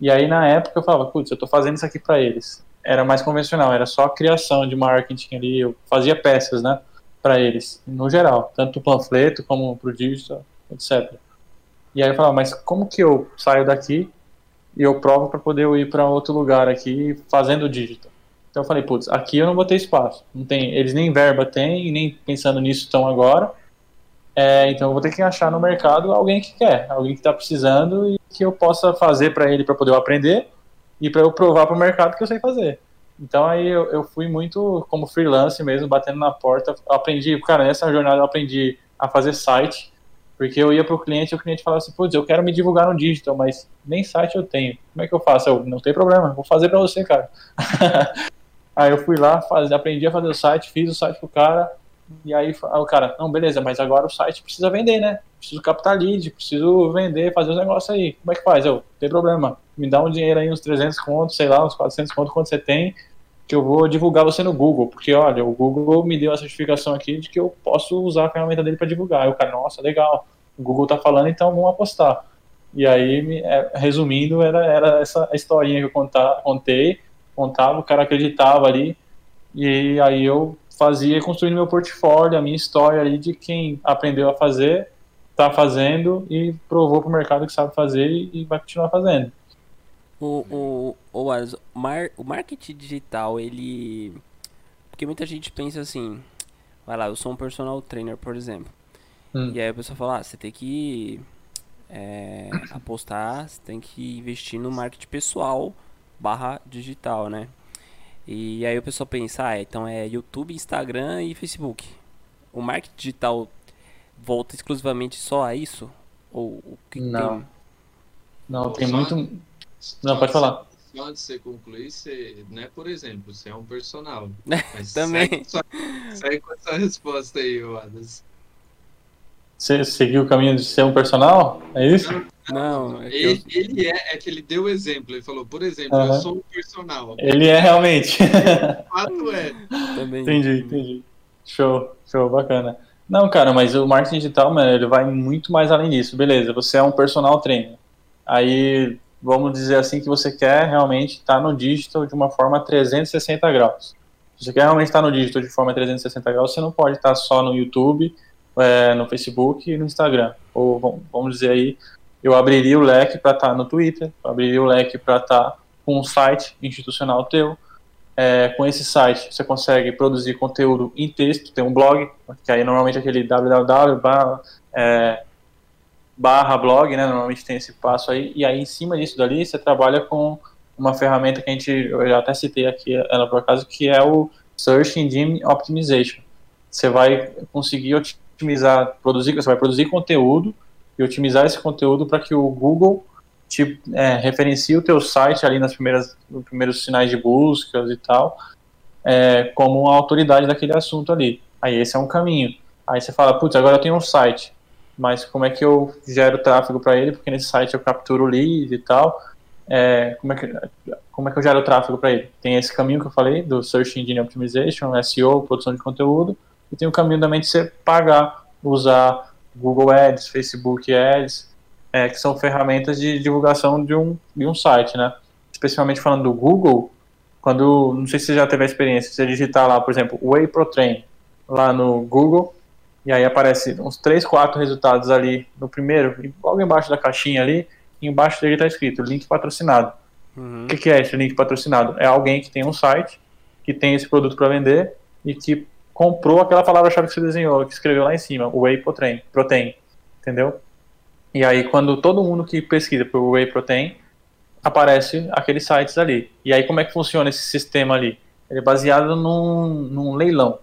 E aí, na época, eu falava, putz, eu estou fazendo isso aqui para eles era mais convencional, era só criação de marketing ali, eu fazia peças, né, para eles, no geral, tanto o panfleto como pro digital, etc. E aí eu falava, mas como que eu saio daqui e eu provo para poder ir para outro lugar aqui fazendo digital? Então eu falei, putz, aqui eu não vou ter espaço, não tem, eles nem verba têm, nem pensando nisso estão agora. É, então eu vou ter que achar no mercado alguém que quer, alguém que está precisando e que eu possa fazer para ele para poder eu aprender e para eu provar para o mercado que eu sei fazer. Então aí eu, eu, fui muito como freelance mesmo, batendo na porta. Eu aprendi, cara, nessa jornada eu aprendi a fazer site, porque eu ia para o cliente e o cliente falava assim, putz, eu quero me divulgar no digital, mas nem site eu tenho. Como é que eu faço? Eu, não tem problema, vou fazer para você, cara. aí eu fui lá, faz, aprendi a fazer o site, fiz o site pro cara, e aí o cara, não, beleza, mas agora o site precisa vender, né? Preciso captar lead, preciso vender, fazer os negócios aí. Como é que faz? Eu, não tem problema me dá um dinheiro aí, uns 300 contos, sei lá, uns 400 contos, quanto você tem, que eu vou divulgar você no Google, porque olha, o Google me deu a certificação aqui de que eu posso usar a ferramenta dele para divulgar. Aí o cara, nossa, legal, o Google tá falando, então vamos apostar. E aí, é, resumindo, era, era essa historinha que eu contar, contei, contava, o cara acreditava ali, e aí eu fazia construindo meu portfólio, a minha história ali de quem aprendeu a fazer, tá fazendo e provou para o mercado que sabe fazer e vai continuar fazendo. O, o, o, o, mar, o marketing digital, ele. Porque muita gente pensa assim, vai lá, eu sou um personal trainer, por exemplo. Hum. E aí a pessoa fala, ah, você tem que é, apostar, você tem que investir no marketing pessoal barra digital, né? E aí o pessoal pensa, ah, então é YouTube, Instagram e Facebook. O marketing digital volta exclusivamente só a isso? Ou o que Não. Tem? Não, tem muito não, pode falar. Só de você concluir, você, né, por exemplo, você é um personal. Mas Também. Segue com essa resposta aí, Adas. Você seguiu o caminho de ser um personal? É isso? Não, não é ele, eu... ele, é, é que ele deu o exemplo. Ele falou, por exemplo, eu sou um personal. Ele é realmente. De fato é. Também. Entendi, entendi. Show, show, bacana. Não, cara, mas o marketing digital, mano, ele vai muito mais além disso. Beleza, você é um personal trainer. Aí vamos dizer assim, que você quer realmente estar no digital de uma forma 360 graus. Se você quer realmente estar no digital de forma 360 graus, você não pode estar só no YouTube, é, no Facebook e no Instagram. Ou vamos dizer aí, eu abriria o leque para estar no Twitter, abriria o leque para estar com um site institucional teu. É, com esse site você consegue produzir conteúdo em texto, tem um blog, que aí normalmente é aquele www é, barra blog, né? Normalmente tem esse passo aí. E aí, em cima disso dali, você trabalha com uma ferramenta que a gente, eu já até citei aqui ela por acaso, que é o Search Engine Optimization. Você vai conseguir otimizar, produzir, você vai produzir conteúdo e otimizar esse conteúdo para que o Google te é, referencie o teu site ali nas primeiras, nos primeiros sinais de buscas e tal, é, como uma autoridade daquele assunto ali. Aí esse é um caminho. Aí você fala, putz, agora eu tenho um site, mas como é que eu gero tráfego para ele? Porque nesse site eu capturo lead e tal. É, como, é que, como é que eu gero tráfego para ele? Tem esse caminho que eu falei, do Search Engine Optimization, SEO, produção de conteúdo, e tem o caminho também de você pagar, usar Google Ads, Facebook Ads, é, que são ferramentas de divulgação de um, de um site, né? Especialmente falando do Google, quando, não sei se você já teve a experiência, você digitar lá, por exemplo, Whey Protein, lá no Google, e aí aparece uns 3, 4 resultados ali no primeiro, logo embaixo da caixinha ali, embaixo dele está escrito link patrocinado. Uhum. O que, que é esse link patrocinado? É alguém que tem um site, que tem esse produto para vender e que comprou aquela palavra-chave que você desenhou, que escreveu lá em cima, Whey Protein, protein entendeu? E aí quando todo mundo que pesquisa por Whey Protein, aparece aqueles sites ali. E aí como é que funciona esse sistema ali? Ele é baseado num, num leilão.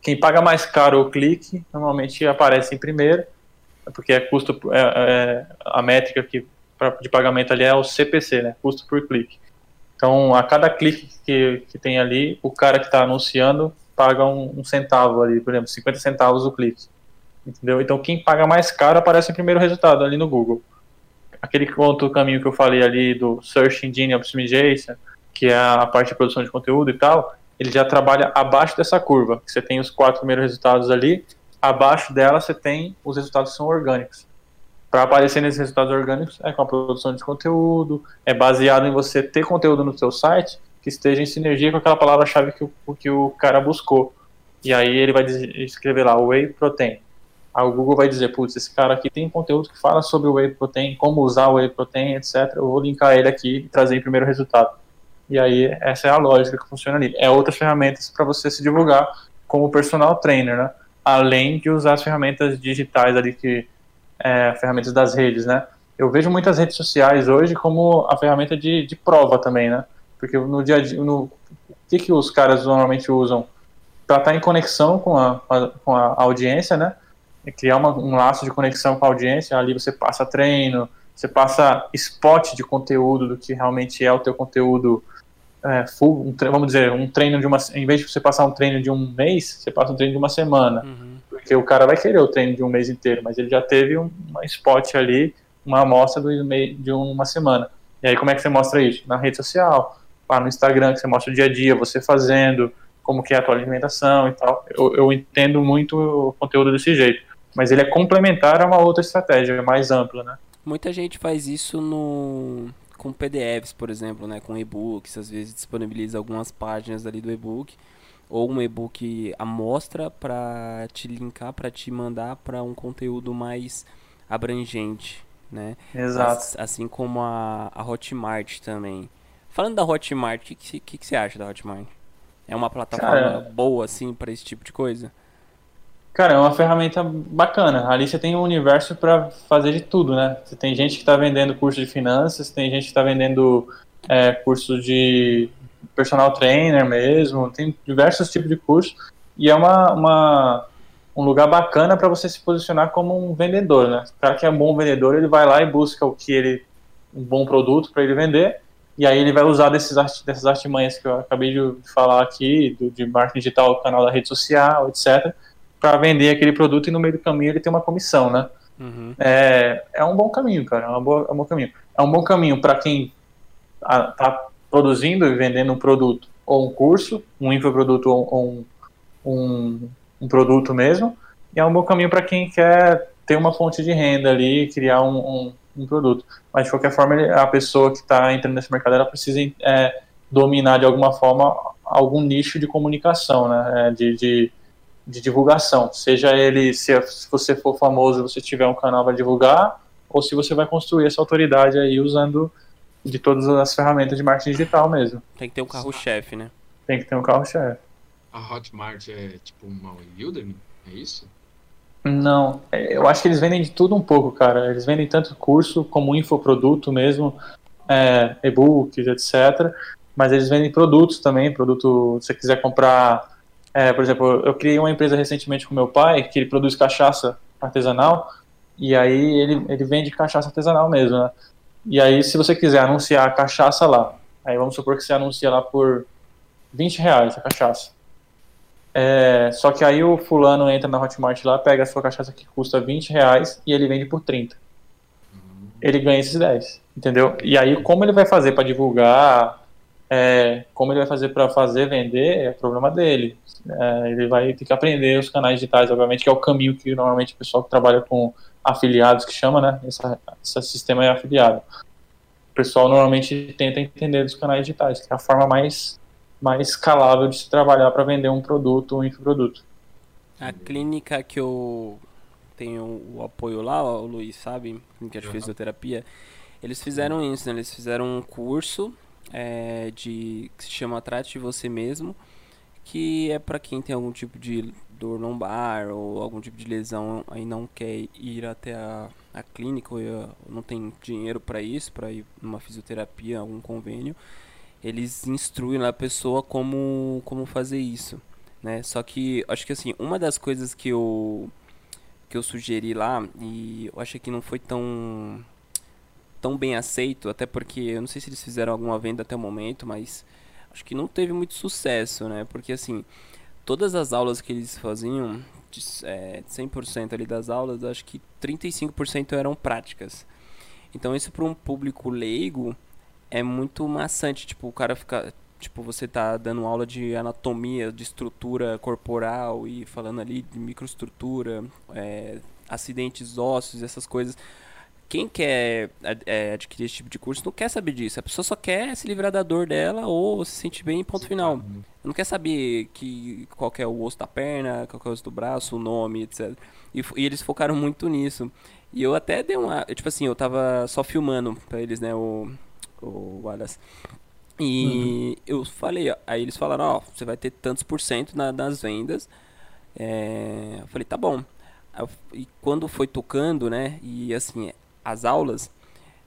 Quem paga mais caro o clique, normalmente aparece em primeiro, porque é custo, é, é, a métrica que, pra, de pagamento ali é o CPC, né? Custo por clique. Então, a cada clique que, que tem ali, o cara que está anunciando paga um, um, centavo ali, por exemplo, 50 centavos o clique. Entendeu? Então, quem paga mais caro aparece em primeiro resultado ali no Google. Aquele outro caminho que eu falei ali do Search Engine Optimization, que é a parte de produção de conteúdo e tal, ele já trabalha abaixo dessa curva. Você tem os quatro primeiros resultados ali, abaixo dela você tem os resultados que são orgânicos. Para aparecer nesses resultados orgânicos é com a produção de conteúdo, é baseado em você ter conteúdo no seu site que esteja em sinergia com aquela palavra-chave que o, que o cara buscou. E aí ele vai escrever lá whey protein. Aí o Google vai dizer, putz, esse cara aqui tem conteúdo que fala sobre o whey protein, como usar o whey protein, etc. Eu vou linkar ele aqui e trazer em primeiro resultado. E aí essa é a lógica que funciona ali. É outras ferramentas para você se divulgar como personal trainer, né? Além de usar as ferramentas digitais ali que é, ferramentas das redes, né? Eu vejo muitas redes sociais hoje como a ferramenta de, de prova também, né? Porque no dia a dia, no, o que, que os caras normalmente usam para estar tá em conexão com a, com a audiência, né? É criar uma, um laço de conexão com a audiência, ali você passa treino, você passa spot de conteúdo do que realmente é o teu conteúdo é, full, um, vamos dizer, um treino de uma. Em vez de você passar um treino de um mês, você passa um treino de uma semana. Uhum. Porque o cara vai querer o treino de um mês inteiro, mas ele já teve um, uma spot ali, uma amostra do, de uma semana. E aí, como é que você mostra isso? Na rede social, lá no Instagram, que você mostra o dia a dia, você fazendo, como que é a tua alimentação e tal. Eu, eu entendo muito o conteúdo desse jeito. Mas ele é complementar a uma outra estratégia mais ampla, né? Muita gente faz isso no com PDFs, por exemplo, né, com e-books, às vezes disponibiliza algumas páginas ali do e-book ou um e-book amostra para te linkar, para te mandar para um conteúdo mais abrangente, né? Exato. Assim como a, a Hotmart também. Falando da Hotmart, o que, que, que, você acha da Hotmart? É uma plataforma Cara, boa assim para esse tipo de coisa? Cara, é uma ferramenta bacana. Ali você tem um universo para fazer de tudo, né? Você tem gente que está vendendo curso de finanças, tem gente que está vendendo é, curso de personal trainer mesmo, tem diversos tipos de cursos e é uma, uma um lugar bacana para você se posicionar como um vendedor, né? O cara que é um bom vendedor, ele vai lá e busca o que ele um bom produto para ele vender e aí ele vai usar desses dessas artimanhas que eu acabei de falar aqui, do, de marketing digital, canal da rede social, etc para vender aquele produto e no meio do caminho ele tem uma comissão, né? Uhum. É, é um bom caminho, cara. É, uma boa, é um bom caminho. É um bom caminho para quem está produzindo e vendendo um produto ou um curso, um infoproduto ou um, um, um produto mesmo. E é um bom caminho para quem quer ter uma fonte de renda ali, criar um, um, um produto. Mas de qualquer forma, a pessoa que está entrando nesse mercado, ela precisa é, dominar de alguma forma algum nicho de comunicação, né? É, de, de de divulgação, seja ele, se, se você for famoso, você tiver um canal para divulgar, ou se você vai construir essa autoridade aí usando de todas as ferramentas de marketing digital mesmo. Tem que ter um carro-chefe, né? Tem que ter um carro-chefe. A Hotmart é tipo uma Udemy? É isso? Não, é, eu acho que eles vendem de tudo um pouco, cara. Eles vendem tanto curso como infoproduto mesmo, é, e-books, etc. Mas eles vendem produtos também, produto, se você quiser comprar É, por exemplo, eu criei uma empresa recentemente com meu pai, que ele produz cachaça artesanal, e aí ele, ele vende cachaça artesanal mesmo, né? E aí, se você quiser anunciar a cachaça lá, aí vamos supor que você anuncia lá por 20 reais a cachaça. É, só que aí o fulano entra na Hotmart lá, pega a sua cachaça que custa 20 reais e ele vende por 30. Ele ganha esses 10, entendeu? E aí, como ele vai fazer para divulgar, é, como ele vai fazer para fazer vender, é problema dele. É, ele vai ter que aprender os canais digitais, obviamente, que é o caminho que normalmente o pessoal que trabalha com afiliados, que chama, né? Essa, esse sistema é afiliado. O pessoal normalmente tenta entender dos canais digitais, que é a forma mais, mais escalável de se trabalhar para vender um produto, um infoproduto. A clínica que eu tenho o apoio lá, o Luiz, sabe? Clínica de uhum. fisioterapia. Eles fizeram isso, né? Eles fizeram um curso é, de que se chama Trate de Você Mesmo, que é para quem tem algum tipo de dor lombar ou algum tipo de lesão aí não quer ir até a, a clínica ou não tem dinheiro para isso, para ir numa fisioterapia, algum convênio, eles instruem a pessoa como, como fazer isso, né? Só que acho que assim, uma das coisas que eu que eu sugeri lá e eu acho que não foi tão tão bem aceito, até porque eu não sei se eles fizeram alguma venda até o momento, mas acho que não teve muito sucesso, né? Porque assim, todas as aulas que eles faziam, de, é, 100% ali das aulas, acho que 35% eram práticas. Então isso para um público leigo é muito maçante, tipo, o cara fica, tipo, você tá dando aula de anatomia, de estrutura corporal e falando ali de microestrutura, é, acidentes ósseos, essas coisas quem quer é, adquirir esse tipo de curso não quer saber disso. A pessoa só quer se livrar da dor dela ou se sentir bem, ponto final. Não quer saber que, qual é o osso da perna, qual é o osso do braço, o nome, etc. E, e, eles focaram muito nisso. E eu até dei uma. Tipo assim, eu tava só filmando pra eles, né, o, o Wallace. E uhum. eu falei, aí eles falaram, ó, você vai ter tantos por cento na, nas vendas. É, eu falei, tá bom. E quando foi tocando, né, e assim, as aulas,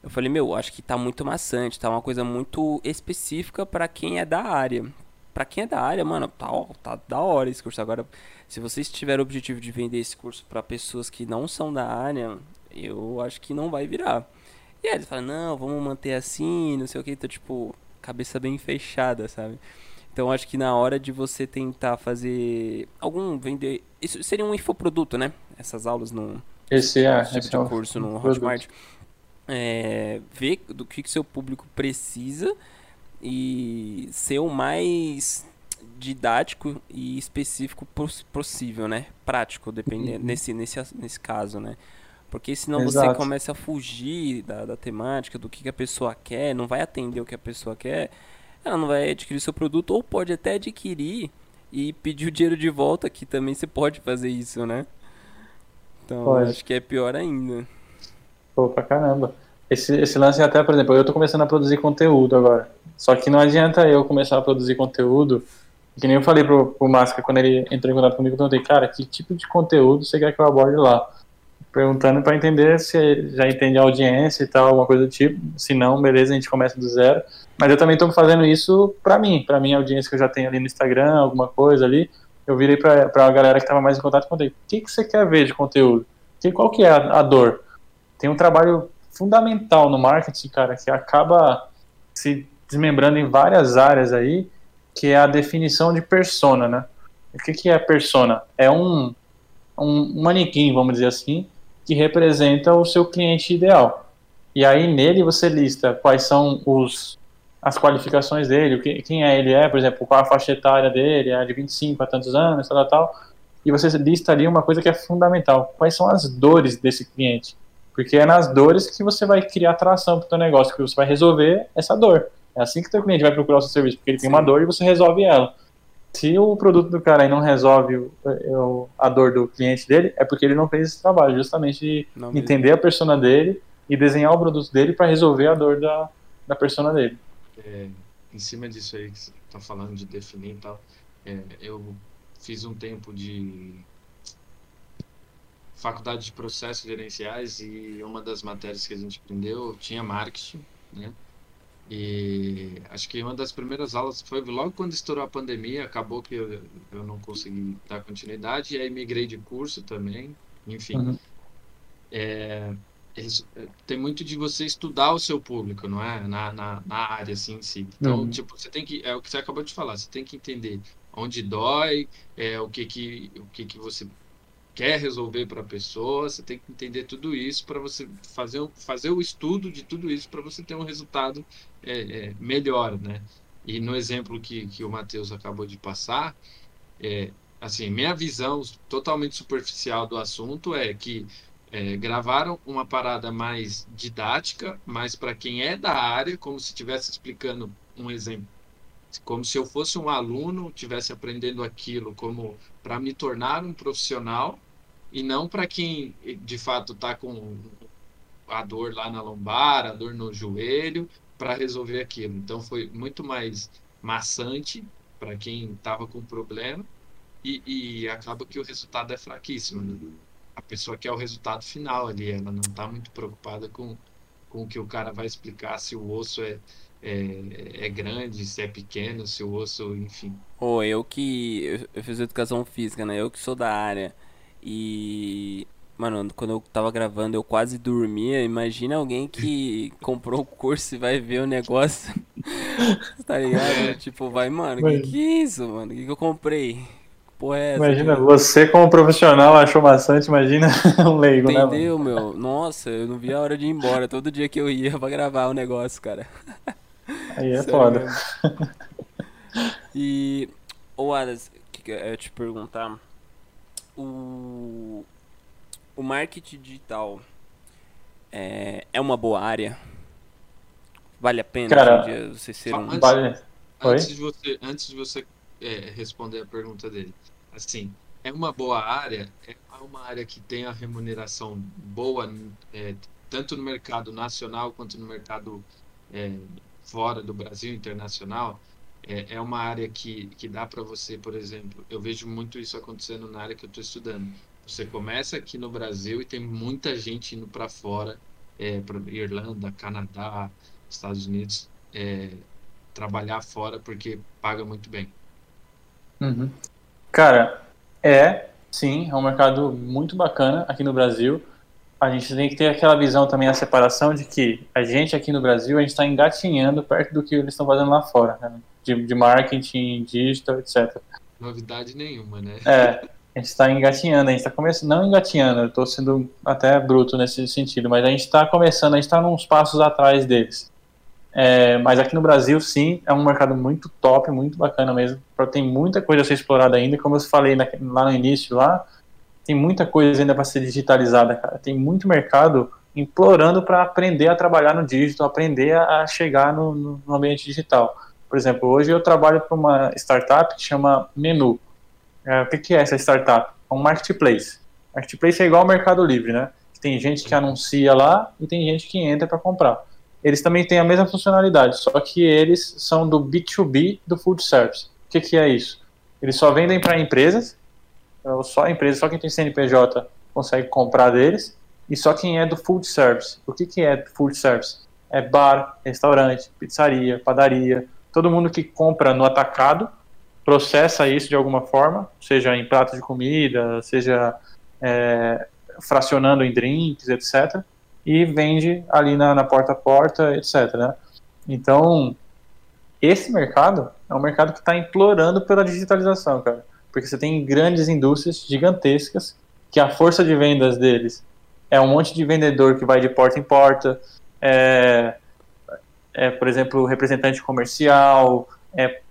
eu falei, meu, acho que tá muito maçante, tá uma coisa muito específica para quem é da área. Para quem é da área, mano, tá, tá da hora esse curso. Agora, se vocês tiverem o objetivo de vender esse curso para pessoas que não são da área, eu acho que não vai virar. E aí eles falam, não, vamos manter assim, não sei o que, então, tipo, cabeça bem fechada, sabe? Então acho que na hora de você tentar fazer algum vender, isso seria um infoproduto, né? Essas aulas no esse é, esse tipo é de curso no Hotmart. É, ver do que, que seu público precisa e ser o mais didático e específico possível, né? Prático, dependendo uhum. nesse, nesse, nesse caso, né? Porque senão Exato. você começa a fugir da, da temática, do que, que a pessoa quer, não vai atender o que a pessoa quer, ela não vai adquirir seu produto, ou pode até adquirir e pedir o dinheiro de volta, que também você pode fazer isso, né? Então acho que é pior ainda. Pô, pra caramba. Esse, esse lance até, por exemplo, eu tô começando a produzir conteúdo agora. Só que não adianta eu começar a produzir conteúdo, que nem eu falei pro, pro Máscara quando ele entrou em contato comigo, eu perguntei, cara, que tipo de conteúdo você quer que eu aborde lá? Perguntando para entender se já entende a audiência e tal, alguma coisa do tipo. Se não, beleza, a gente começa do zero. Mas eu também tô fazendo isso para mim, para minha audiência que eu já tenho ali no Instagram, alguma coisa ali eu virei para a galera que estava mais em contato e contei, o que, que você quer ver de conteúdo? Que, qual que é a, a, dor? Tem um trabalho fundamental no marketing, cara, que acaba se desmembrando em várias áreas aí, que é a definição de persona, né? O que, que é persona? É um, um manequim, vamos dizer assim, que representa o seu cliente ideal. E aí nele você lista quais são os as qualificações dele, quem é ele é, por exemplo, qual a faixa etária dele, é de 25 a tantos anos, tal, tal, e você lista ali uma coisa que é fundamental, quais são as dores desse cliente, porque é nas dores que você vai criar atração para o seu negócio, que você vai resolver essa dor. É assim que o seu cliente vai procurar o seu serviço, porque ele Sim. tem uma dor e você resolve ela. Se o produto do cara aí não resolve o, o, a dor do cliente dele, é porque ele não fez esse trabalho, justamente de não entender mesmo. a persona dele e desenhar o produto dele para resolver a dor da, da persona dele é, em cima disso aí que você está falando de definir e tal, é, eu fiz um tempo de faculdade de processos gerenciais e uma das matérias que a gente aprendeu tinha marketing, né? E acho que uma das primeiras aulas foi logo quando estourou a pandemia, acabou que eu, eu não consegui dar continuidade, e aí migrei de curso também, enfim. Uhum. É, tem muito de você estudar o seu público, não é? Na, na, na área assim, em si. Então, uhum. tipo, você tem que. É o que você acabou de falar, você tem que entender onde dói, é, o que que, o que que você quer resolver para a pessoa, você tem que entender tudo isso para você fazer, fazer o estudo de tudo isso para você ter um resultado é, é, melhor, né? E no exemplo que, que o Matheus acabou de passar, é, assim, minha visão totalmente superficial do assunto é que é, gravaram uma parada mais didática, mais para quem é da área, como se estivesse explicando um exemplo como se eu fosse um aluno, tivesse aprendendo aquilo como para me tornar um profissional e não para quem de fato está com a dor lá na lombar, a dor no joelho, para resolver aquilo. Então foi muito mais maçante para quem estava com problema e, e, acaba que o resultado é fraquíssimo. Né? A pessoa quer o resultado final ali, ela não está muito preocupada com, com o que o cara vai explicar, se o osso é, é, é grande, se é pequeno, se o osso, enfim. Ou oh, eu que eu fiz educação física, né? Eu que sou da área e Mano, quando eu tava gravando eu quase dormia. Imagina alguém que comprou o curso e vai ver o negócio. tá ligado? Tipo, vai, mano, que que é isso, mano? O que, que eu comprei? Porra é essa, imagina, você como profissional achou bastante, imagina um leigo, Entendeu, né? Entendeu, meu? Nossa, eu não vi a hora de ir embora. Todo dia que eu ia pra gravar o negócio, cara. Aí é Sério foda. Mesmo. E, ô Adas, que eu ia te perguntar, o, o marketing digital é, é uma boa área? Vale a pena Cara, dia, você ser um... Antes, vale. antes de você, antes de você é, responder a pergunta dele, assim, é uma boa área, é uma área que tem a remuneração boa, é, tanto no mercado nacional quanto no mercado é, fora do Brasil, internacional, é, é uma área que, que dá para você, por exemplo, eu vejo muito isso acontecendo na área que eu estou estudando. Você começa aqui no Brasil e tem muita gente indo para fora, é, para Irlanda, Canadá, Estados Unidos, é, trabalhar fora porque paga muito bem. Uhum. Cara, é, sim, é um mercado muito bacana aqui no Brasil a gente tem que ter aquela visão também, a separação de que a gente aqui no Brasil, a gente está engatinhando perto do que eles estão fazendo lá fora, né? De, de marketing, digital, etc. Novidade nenhuma, né? É, a gente está engatinhando, a gente está começando, não engatinhando, eu estou sendo até bruto nesse sentido, mas a gente está começando, a gente está uns passos atrás deles. É, mas aqui no Brasil, sim, é um mercado muito top, muito bacana mesmo. Tem muita coisa a ser explorada ainda, como eu falei na, lá no início, lá, tem muita coisa ainda para ser digitalizada, cara. Tem muito mercado implorando para aprender a trabalhar no digital, aprender a chegar no, no ambiente digital. Por exemplo, hoje eu trabalho para uma startup que chama Menu. É, o que, é essa startup? É um marketplace. Marketplace é igual ao Mercado Livre, né? Tem gente que anuncia lá e tem gente que entra para comprar. Eles também têm a mesma funcionalidade, só que eles são do B2B do food service. O que, que é isso? Eles só vendem para empresas então, só a empresa, só quem tem CNPJ consegue comprar deles, e só quem é do food service. O que, que é food service? É bar, restaurante, pizzaria, padaria, todo mundo que compra no atacado processa isso de alguma forma, seja em prato de comida, seja é, fracionando em drinks, etc., e vende ali na, na porta a porta, etc. Né? Então, esse mercado é um mercado que está implorando pela digitalização, cara porque você tem grandes indústrias gigantescas que a força de vendas deles é um monte de vendedor que vai de porta em porta, é, é por exemplo, representante comercial, é,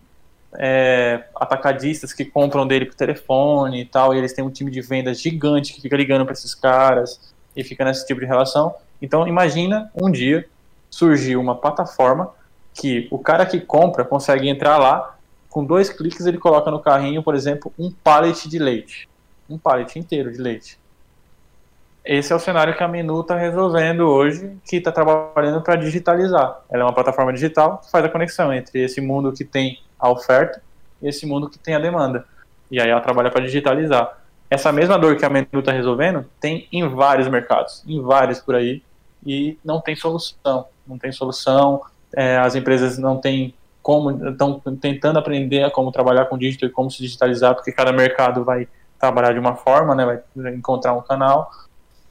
é, atacadistas que compram dele por telefone e tal, e eles têm um time de vendas gigante que fica ligando para esses caras e fica nesse tipo de relação. Então, imagina um dia surgir uma plataforma que o cara que compra consegue entrar lá com dois cliques ele coloca no carrinho, por exemplo, um pallet de leite. Um pallet inteiro de leite. Esse é o cenário que a Menu está resolvendo hoje, que está trabalhando para digitalizar. Ela é uma plataforma digital que faz a conexão entre esse mundo que tem a oferta e esse mundo que tem a demanda. E aí ela trabalha para digitalizar. Essa mesma dor que a Menu está resolvendo tem em vários mercados, em vários por aí, e não tem solução. Não tem solução, é, as empresas não têm como, estão tentando aprender a como trabalhar com digital e como se digitalizar, porque cada mercado vai trabalhar de uma forma, né, vai encontrar um canal.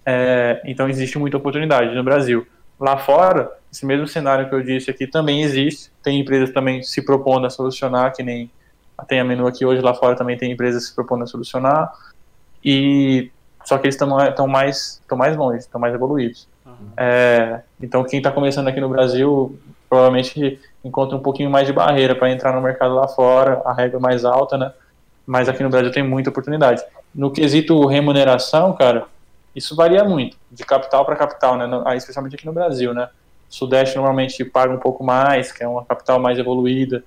É, então existe muita oportunidade no Brasil. Lá fora, esse mesmo cenário que eu disse aqui também existe. Tem empresas também se propondo a solucionar, que nem tem a menu aqui hoje, lá fora também tem empresas se propondo a solucionar. E só que eles estão mais, mais longe, estão mais evoluídos. Uhum. É, então quem está começando aqui no Brasil provavelmente encontra um pouquinho mais de barreira para entrar no mercado lá fora, a regra é mais alta, né? Mas aqui no Brasil tem muita oportunidade. No quesito remuneração, cara, isso varia muito, de capital para capital, né? Especialmente aqui no Brasil, né? Sudeste normalmente paga um pouco mais, que é uma capital mais evoluída.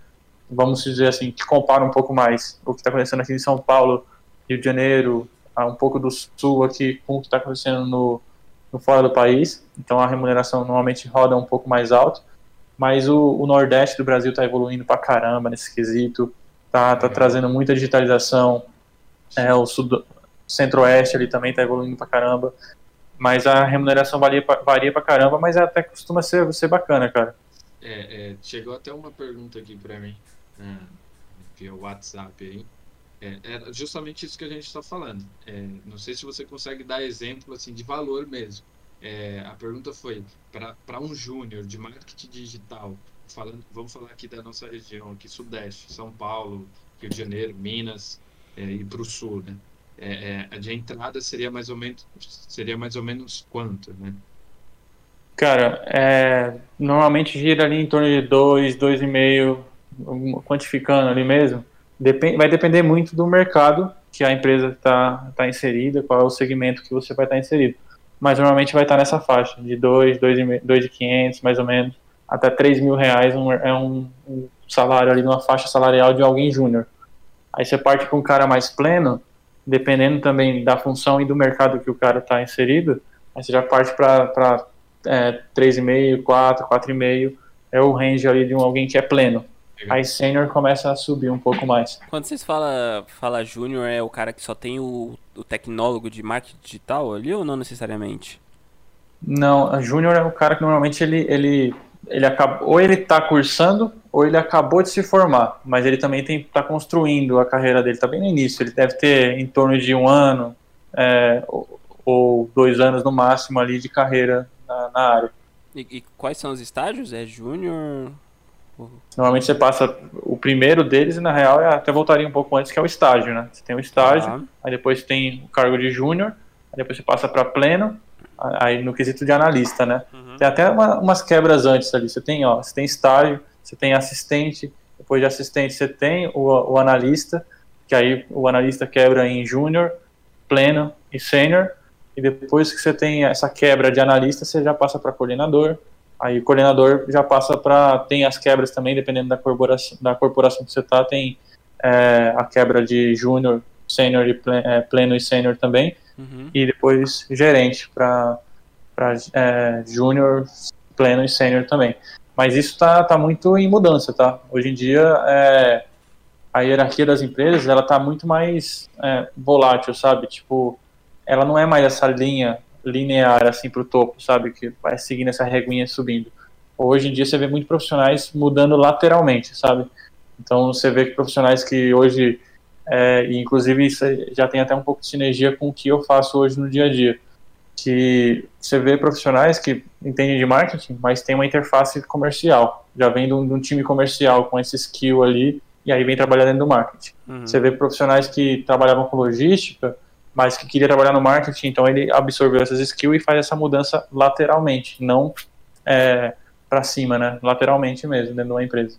Vamos dizer assim, que compara um pouco mais o que está acontecendo aqui em São Paulo, Rio de Janeiro, um pouco do Sul aqui com o que está acontecendo no, no, fora do país. Então a remuneração normalmente roda um pouco mais alto. Mas o, o Nordeste do Brasil está evoluindo para caramba nesse quesito, tá, tá trazendo muita digitalização. É, o Centro-Oeste ali também está evoluindo para caramba mas a remuneração varia pra, varia pra caramba, mas até costuma ser, ser bacana, cara. É, é, chegou até uma pergunta aqui pra mim, né, via WhatsApp aí. É, era justamente isso que a gente está falando. É, não sei se você consegue dar exemplo assim de valor mesmo. É, a pergunta foi para um júnior de marketing digital, falando, vamos falar aqui da nossa região, aqui Sudeste, São Paulo, Rio de Janeiro, Minas é, e para o Sul, né? É, é, de entrada seria mais ou menos seria mais ou menos quanto, né? Cara, é, normalmente gira ali em torno de 2, 2,5, quantificando ali mesmo. Depend, vai depender muito do mercado que a empresa está tá inserida, qual é o segmento que você vai estar tá inserido. Mas normalmente vai estar tá nessa faixa, de 2, 2,500 mais ou menos, até 3 mil reais um, é um, um salário ali numa faixa salarial de alguém júnior. Aí você parte com um cara mais pleno, dependendo também da função e do mercado que o cara está inserido, aí você já parte para é, 3,5, 4, 4,5, é o range ali de um, alguém que é pleno. Aí sênior começa a subir um pouco mais. Quando vocês falam fala júnior, é o cara que só tem o, o tecnólogo de marketing digital ali ou não necessariamente? Não, júnior é o cara que normalmente ele, ele ele acaba, ou ele está cursando ou ele acabou de se formar, mas ele também está construindo a carreira dele, está bem no início, ele deve ter em torno de um ano é, ou, ou, dois anos no máximo ali de carreira na, na área. E, e, quais são os estágios? É júnior? Normalmente você passa o primeiro deles e na real eu até voltaria um pouco antes que é o estágio, né? Você tem o estágio, ah. aí depois tem o cargo de júnior, aí depois você passa para pleno, aí no quesito de analista, né? Uhum. Tem até uma, umas quebras antes ali. Você tem, ó, você tem estágio, você tem assistente, depois de assistente você tem o, o analista, que aí o analista quebra em júnior, pleno e sênior, e depois que você tem essa quebra de analista, você já passa para coordenador, aí o coordenador já passa para, tem as quebras também, dependendo da corporação, da corporação que você está, tem é, a quebra de júnior, sênior e é, pleno e sênior também, uhum. e depois gerente para é, júnior, pleno e sênior também. Mas isso está tá muito em mudança, tá? Hoje em dia, é, a hierarquia das empresas, ela tá muito mais é, volátil, sabe? Tipo, ela não é mais essa linha linear, assim, para o topo, sabe? Que vai seguindo essa reguinha subindo. Hoje em dia, você vê muitos profissionais mudando lateralmente, sabe? Então, você vê que profissionais que hoje é, e inclusive isso já tem até um pouco de sinergia com o que eu faço hoje no dia a dia. Que você vê profissionais que entendem de marketing, mas tem uma interface comercial, já vem de um, de um time comercial com esse skill ali, e aí vem trabalhar dentro do marketing. Uhum. Você vê profissionais que trabalhavam com logística, mas que queria trabalhar no marketing, então ele absorveu essas skills e faz essa mudança lateralmente, não é, para cima, né? Lateralmente mesmo, dentro de uma empresa.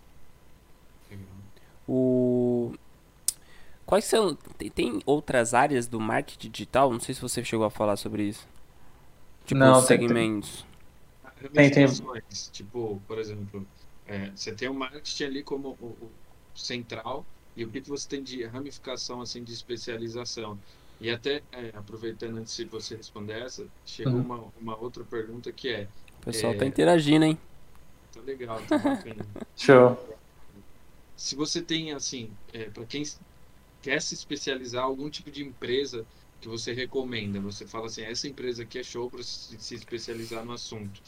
O... Quais são. Tem, tem, outras áreas do marketing digital? Não sei se você chegou a falar sobre isso. Tipo, Não, segmentos. Tem, tem. Tipo, por exemplo, é, você tem o marketing ali como o, o, central e o que, que você tem de ramificação, assim, de especialização. E até, é, aproveitando antes de você responder essa, chegou uhum. uma, uma outra pergunta que é... O pessoal é, tá interagindo, hein? Tá legal, tá bacana. Show. Se você tem, assim, é, para quem quer se especializar algum tipo de empresa que você recomenda? Você fala assim, essa empresa aqui é show para se especializar no assunto.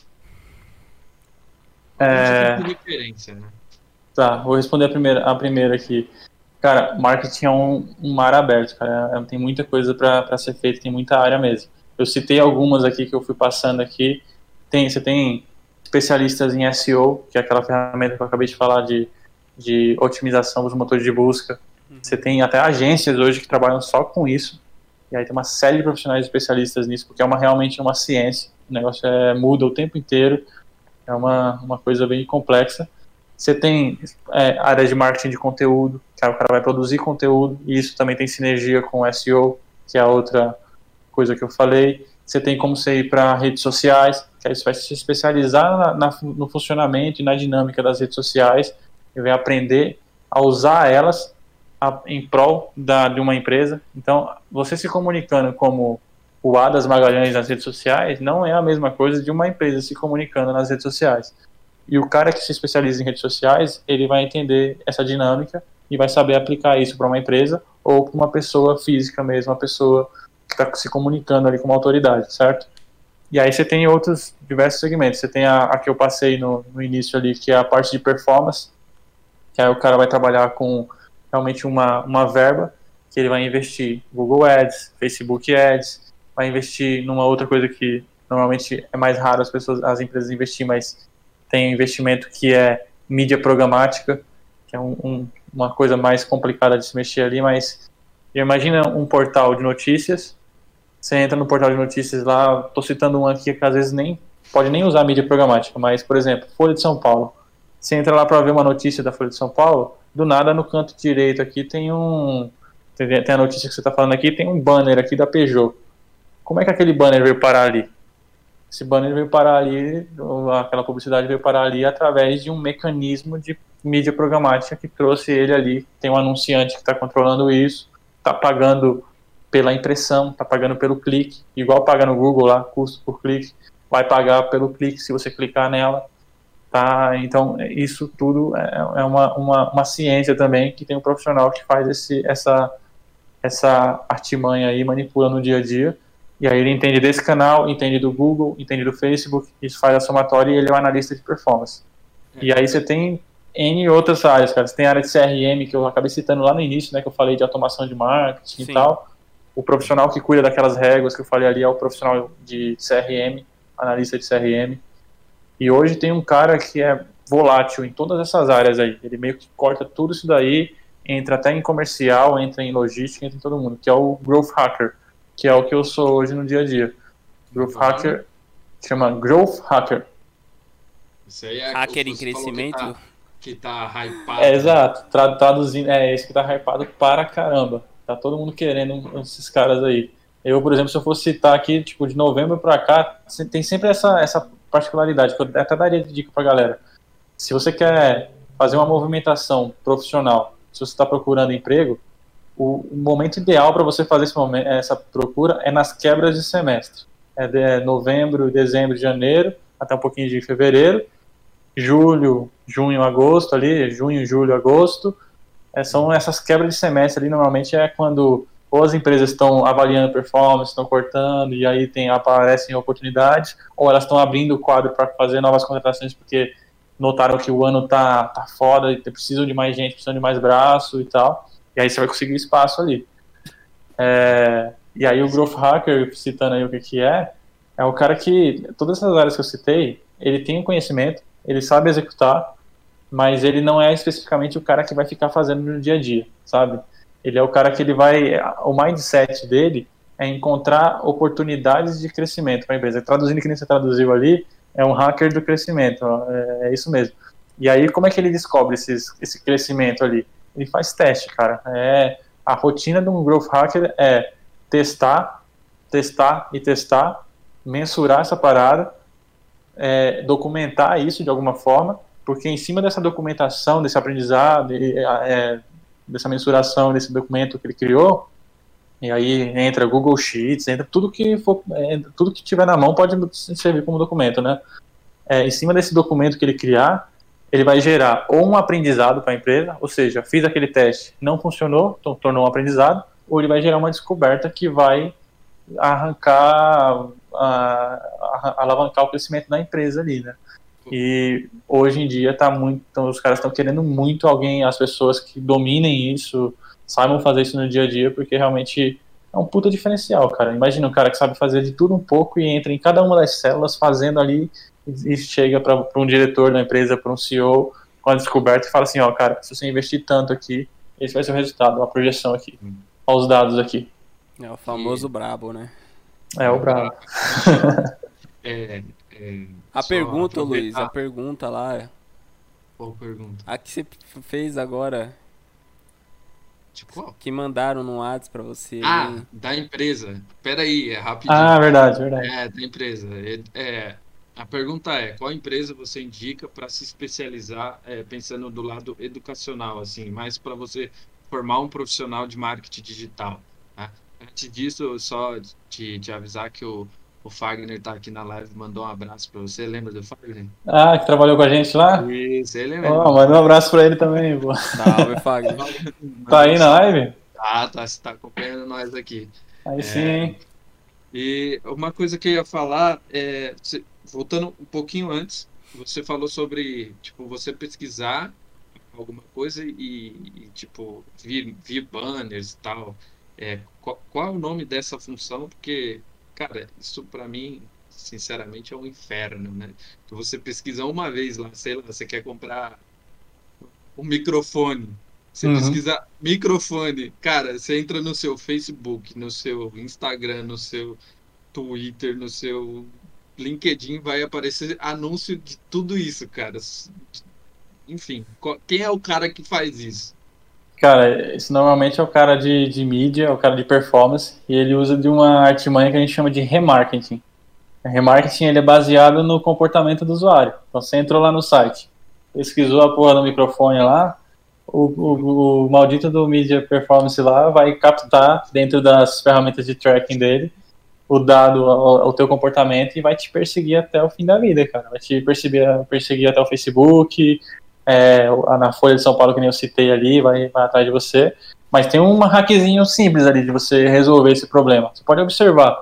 É... Tipo de referência, né? Tá, vou responder a primeira, a primeira aqui. Cara, marketing é um, um mar aberto, cara. É, tem muita coisa para ser feita, tem muita área mesmo. Eu citei algumas aqui que eu fui passando aqui. Tem, você tem especialistas em SEO, que é aquela ferramenta que eu acabei de falar de, de otimização dos motores de busca. Uhum. Você tem até agências hoje que trabalham só com isso. E aí tem uma série de profissionais especialistas nisso, porque é uma, realmente uma ciência. O negócio é, muda o tempo inteiro. É uma, uma coisa bem complexa. Você tem é, áreas de marketing de conteúdo, que o cara vai produzir conteúdo, e isso também tem sinergia com SEO, que é a outra coisa que eu falei. Você tem como você ir para redes sociais, que aí você vai se especializar na, na, no funcionamento e na dinâmica das redes sociais, e vai aprender a usar elas a, em prol da, de uma empresa. Então, você se comunicando como o Adas Magalhães nas redes sociais não é a mesma coisa de uma empresa se comunicando nas redes sociais. E o cara que se especializa em redes sociais, ele vai entender essa dinâmica e vai saber aplicar isso para uma empresa ou para uma pessoa física mesmo, uma pessoa que está se comunicando ali com uma autoridade, certo? E aí você tem outros diversos segmentos. Você tem a, a que eu passei no, no, início ali, que é a parte de performance, que aí o cara vai trabalhar com realmente uma, uma verba que ele vai investir Google Ads, Facebook Ads, vai investir numa outra coisa que normalmente é mais raro as pessoas, as empresas investir, mas tem um investimento que é mídia programática, que é um, um, uma coisa mais complicada de se mexer ali, mas imagina um portal de notícias, você entra no portal de notícias lá, estou citando um aqui que às vezes nem pode nem usar mídia programática, mas, por exemplo, Folha de São Paulo. Você entra lá para ver uma notícia da Folha de São Paulo, do nada no canto direito aqui tem um. Tem a notícia que você está falando aqui, tem um banner aqui da Peugeot. Como é que aquele banner veio parar ali? Esse banner veio parar ali, aquela publicidade veio parar ali através de um mecanismo de mídia programática que trouxe ele ali. Tem um anunciante que está controlando isso, está pagando pela impressão, está pagando pelo clique, igual paga no Google lá, custo por clique, vai pagar pelo clique se você clicar nela. Tá? Então, isso tudo é, é uma, uma, uma ciência também que tem um profissional que faz esse, essa, essa artimanha aí, manipula no dia a dia. E aí ele entende desse canal, entende do Google, entende do Facebook, isso faz a somatória e ele é um analista de performance. E aí você tem N outras áreas, cara. Você tem a área de CRM, que eu acabei citando lá no início, né, que eu falei de automação de marketing Sim. e tal. O profissional que cuida daquelas réguas que eu falei ali é o profissional de CRM, analista de CRM. E hoje tem um cara que é volátil em todas essas áreas aí. Ele meio que corta tudo isso daí, entra até em comercial, entra em logística, entra em todo mundo, que é o Growth Hacker, que é o que eu sou hoje no dia a dia. Growth uhum. Hacker chama Growth Hacker. Isso aí é Hacker em crescimento. Que tá, que tá hypado. É, exato, traduzindo, é esse que tá hypado para caramba. Tá todo mundo querendo esses caras aí. Eu, por exemplo, se eu fosse citar aqui, tipo, de novembro para cá, tem sempre essa, essa particularidade, que eu até daria de dica pra galera. Se você quer fazer uma movimentação profissional, se você está procurando emprego, o, momento ideal para você fazer momento, essa procura é nas quebras de semestre. É de é novembro, dezembro, janeiro, até um pouquinho de fevereiro, julho, junho, agosto ali, junho, julho, agosto, é, são essas quebras de semestre ali, normalmente é quando ou as empresas estão avaliando performance, estão cortando, e aí tem, aparecem oportunidades, ou elas estão abrindo o quadro para fazer novas contratações porque notaram que o ano tá, tá foda e precisam de mais gente, precisam de mais braço e tal, e aí você vai conseguir espaço ali. É, e aí o Growth Hacker, citando aí o que, que é, é o cara que, todas essas áreas que eu citei, ele tem um conhecimento, ele sabe executar, mas ele não é especificamente o cara que vai ficar fazendo no dia a dia, sabe? Ele é o cara que ele vai, o mindset dele é encontrar oportunidades de crescimento para a empresa. Traduzindo que nem você traduziu ali, é um hacker do crescimento, é, é, isso mesmo. E aí como é que ele descobre esses, esse crescimento ali? Ele faz teste, cara. É a rotina de um growth hacker é testar, testar e testar, mensurar essa parada, é, documentar isso de alguma forma porque em cima dessa documentação, desse aprendizado, é, dessa mensuração, desse documento que ele criou, e aí entra Google Sheets, entra tudo que for, é, tudo que tiver na mão pode servir como documento, né? É, em cima desse documento que ele criar, ele vai gerar ou um aprendizado para a empresa, ou seja, fiz aquele teste, não funcionou, então tornou um aprendizado, ou ele vai gerar uma descoberta que vai arrancar, a, a, alavancar o crescimento da empresa ali, né? E hoje em dia tá muito, então, os caras estão querendo muito alguém, as pessoas que dominem isso, saibam fazer isso no dia a dia, porque realmente é um puta diferencial, cara. Imagina um cara que sabe fazer de tudo um pouco e entra em cada uma das células fazendo ali e chega para um diretor da empresa, para um CEO com a descoberta e fala assim, ó, cara, se você investir tanto aqui, esse vai ser o resultado, uma projeção aqui, hum. os dados aqui. É o famoso e... brabo, né? É o brabo. é, é, a pergunta, Luiz, a pergunta lá. Qual pergunta? A que você fez agora. Tipo, que mandaram no WhatsApp pra você. Ah, da empresa. Pera aí, é rapidinho. Ah, verdade, verdade. É, da empresa. É, é a pergunta é, qual empresa você indica para se especializar, é, pensando do lado educacional, assim, mais para você formar um profissional de marketing digital? Tá? Antes disso, só te, te avisar que o, o Fagner está aqui na live, mandou um abraço para você. Lembra do Fagner? Ah, que trabalhou com a gente lá? Isso, ele mesmo. Oh, manda um abraço para ele também, pô. Salve, Fagner. tá aí na live? Tá, tá, você tá acompanhando nós aqui. Aí é, sim? E uma coisa que eu ia falar é, voltando um pouquinho antes, você falou sobre, tipo, você pesquisar alguma coisa e, e tipo, vir, vir banners e tal. É, qual, qual, é o nome dessa função? Porque, cara, isso para mim, sinceramente, é um inferno, né? Você pesquisa uma vez lá, sei lá, você quer comprar um microfone. Você uhum. pesquisa microfone, cara, você entra no seu Facebook, no seu Instagram, no seu Twitter, no seu LinkedIn vai aparecer anúncio de tudo isso, cara. Enfim, quem é o cara que faz isso? Cara, isso normalmente é o cara de, de mídia, é o cara de performance, e ele usa de uma artimanha que a gente chama de remarketing. O remarketing ele é baseado no comportamento do usuário. Então você entrou lá no site, pesquisou a porra do microfone lá, o, o, o maldito do mídia performance lá vai captar dentro das ferramentas de tracking dele o dado ao, teu comportamento e vai te perseguir até o fim da vida, cara. Vai te perseguir, perseguir até o Facebook, é, na Folha de São Paulo, que nem eu citei ali, vai, vai atrás de você. Mas tem um hackzinho simples ali de você resolver esse problema. Você pode observar,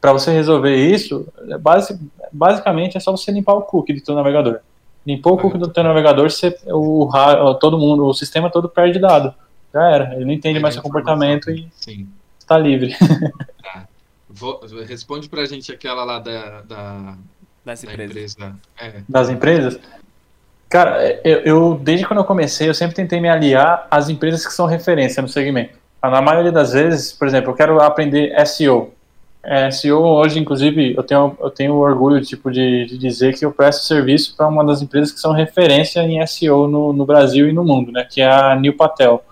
para você resolver isso, é base, basicamente é só você limpar o cookie do teu navegador. Limpou o cookie do teu navegador, você, o, todo mundo, o sistema todo perde dado. Já era. Ele não entende mais seu comportamento e está livre. Tá. Vou, responde pra gente aquela lá da, da, das da empresas. Empresa. É. Das empresas? Cara, eu, eu, desde quando eu comecei, eu sempre tentei me aliar às empresas que são referência no segmento. Na maioria das vezes, por exemplo, eu quero aprender SEO. É, SEO hoje, inclusive, eu tenho, eu tenho orgulho tipo, de, de dizer que eu presto serviço para uma das empresas que são referência em SEO no, no Brasil e no mundo, né, que é a New Patel.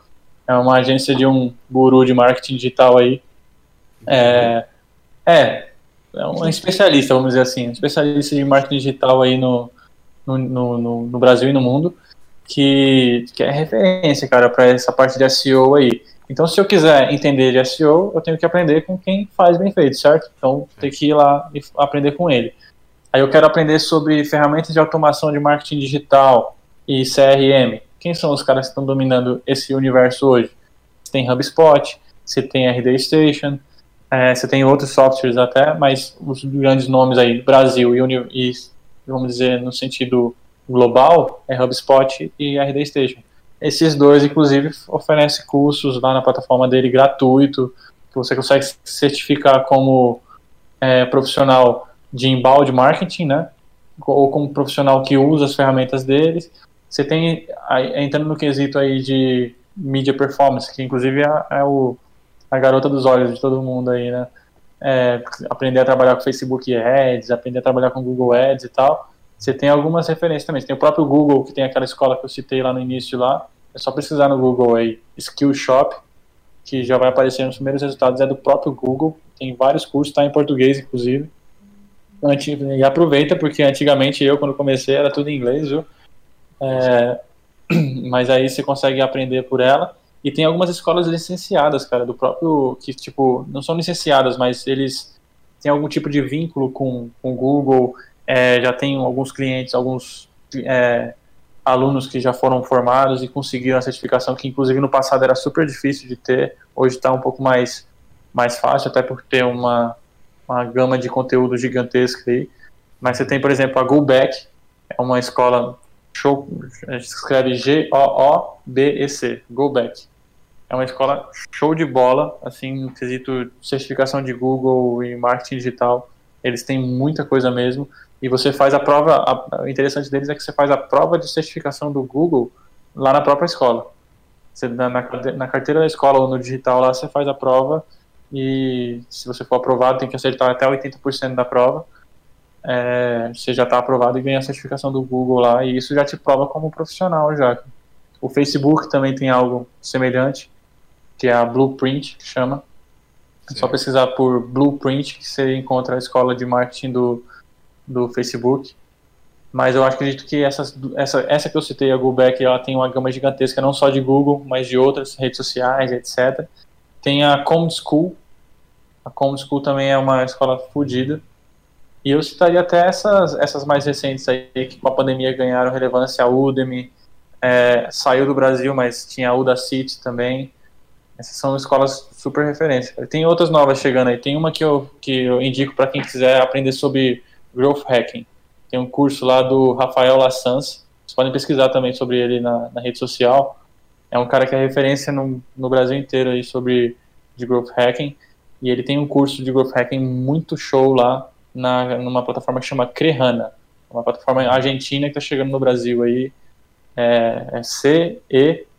É uma agência de um guru de marketing digital aí. É, é, é um especialista, vamos dizer assim, um especialista de marketing digital aí no, no, no, no Brasil e no mundo, que, que é referência, cara, para essa parte de SEO aí. Então, se eu quiser entender de SEO, eu tenho que aprender com quem faz bem feito, certo? Então, tem que ir lá e aprender com ele. Aí eu quero aprender sobre ferramentas de automação de marketing digital e CRM. Quem são os caras que estão dominando esse universo hoje? Você tem HubSpot, você tem RD Station, é, você tem outros softwares até, mas os grandes nomes aí, Brasil e, e vamos dizer, no sentido global, é HubSpot e RD Station. Esses dois, inclusive, oferecem cursos lá na plataforma dele gratuito, que você consegue certificar como é, profissional de embalde marketing, né? Ou como profissional que usa as ferramentas deles. Você tem, entrando no quesito aí de mídia performance, que inclusive é, é o a garota dos olhos de todo mundo aí, né? É, aprender a trabalhar com Facebook Ads, aprender a trabalhar com Google Ads e tal. Você tem algumas referências também. Você tem o próprio Google, que tem aquela escola que eu citei lá no início lá. É só pesquisar no Google aí, Skillshop, que já vai aparecer nos primeiros resultados. É do próprio Google. Tem vários cursos, está em português, inclusive. E aproveita, porque antigamente eu, quando comecei, era tudo em inglês, viu? É, mas aí você consegue aprender por ela. E tem algumas escolas licenciadas, cara, do próprio. que, tipo, não são licenciadas, mas eles têm algum tipo de vínculo com o Google, é, já tem alguns clientes, alguns é, alunos que já foram formados e conseguiram a certificação, que inclusive no passado era super difícil de ter, hoje está um pouco mais, mais fácil, até por ter uma, uma gama de conteúdo gigantesca aí. Mas você tem, por exemplo, a GoBack, É uma escola show, a gente escreve G-O-O-B-E-C, Go Back. É uma escola show de bola, assim, no quesito certificação de Google e marketing digital. Eles têm muita coisa mesmo. E você faz a prova, a, o interessante deles é que você faz a prova de certificação do Google lá na própria escola. Você, na, na carteira da escola ou no digital lá, você faz a prova e se você for aprovado, tem que acertar até 80% da prova. É, você já está aprovado e ganha a certificação do Google lá, e isso já te prova como profissional já. O Facebook também tem algo semelhante que é a Blueprint, que chama. É só pesquisar por Blueprint que você encontra a escola de marketing do, do Facebook. Mas eu acredito que essas, essa, essa que eu citei, a GoBack, ela tem uma gama gigantesca, não só de Google, mas de outras redes sociais, etc. Tem a Com School. A Com School também é uma escola fodida. E eu citaria até essas, essas mais recentes aí, que com a pandemia ganharam relevância. A Udemy é, saiu do Brasil, mas tinha a Udacity também. Essas são escolas super referências. Tem outras novas chegando aí. Tem uma que eu, que eu indico para quem quiser aprender sobre Growth Hacking. Tem um curso lá do Rafael Lassans. Vocês podem pesquisar também sobre ele na, na rede social. É um cara que é referência no, no Brasil inteiro aí sobre de Growth Hacking. E ele tem um curso de Growth Hacking muito show lá na, numa plataforma que chama Crehana. Uma plataforma argentina que está chegando no Brasil aí. É, é C-E-C-R-E-H-A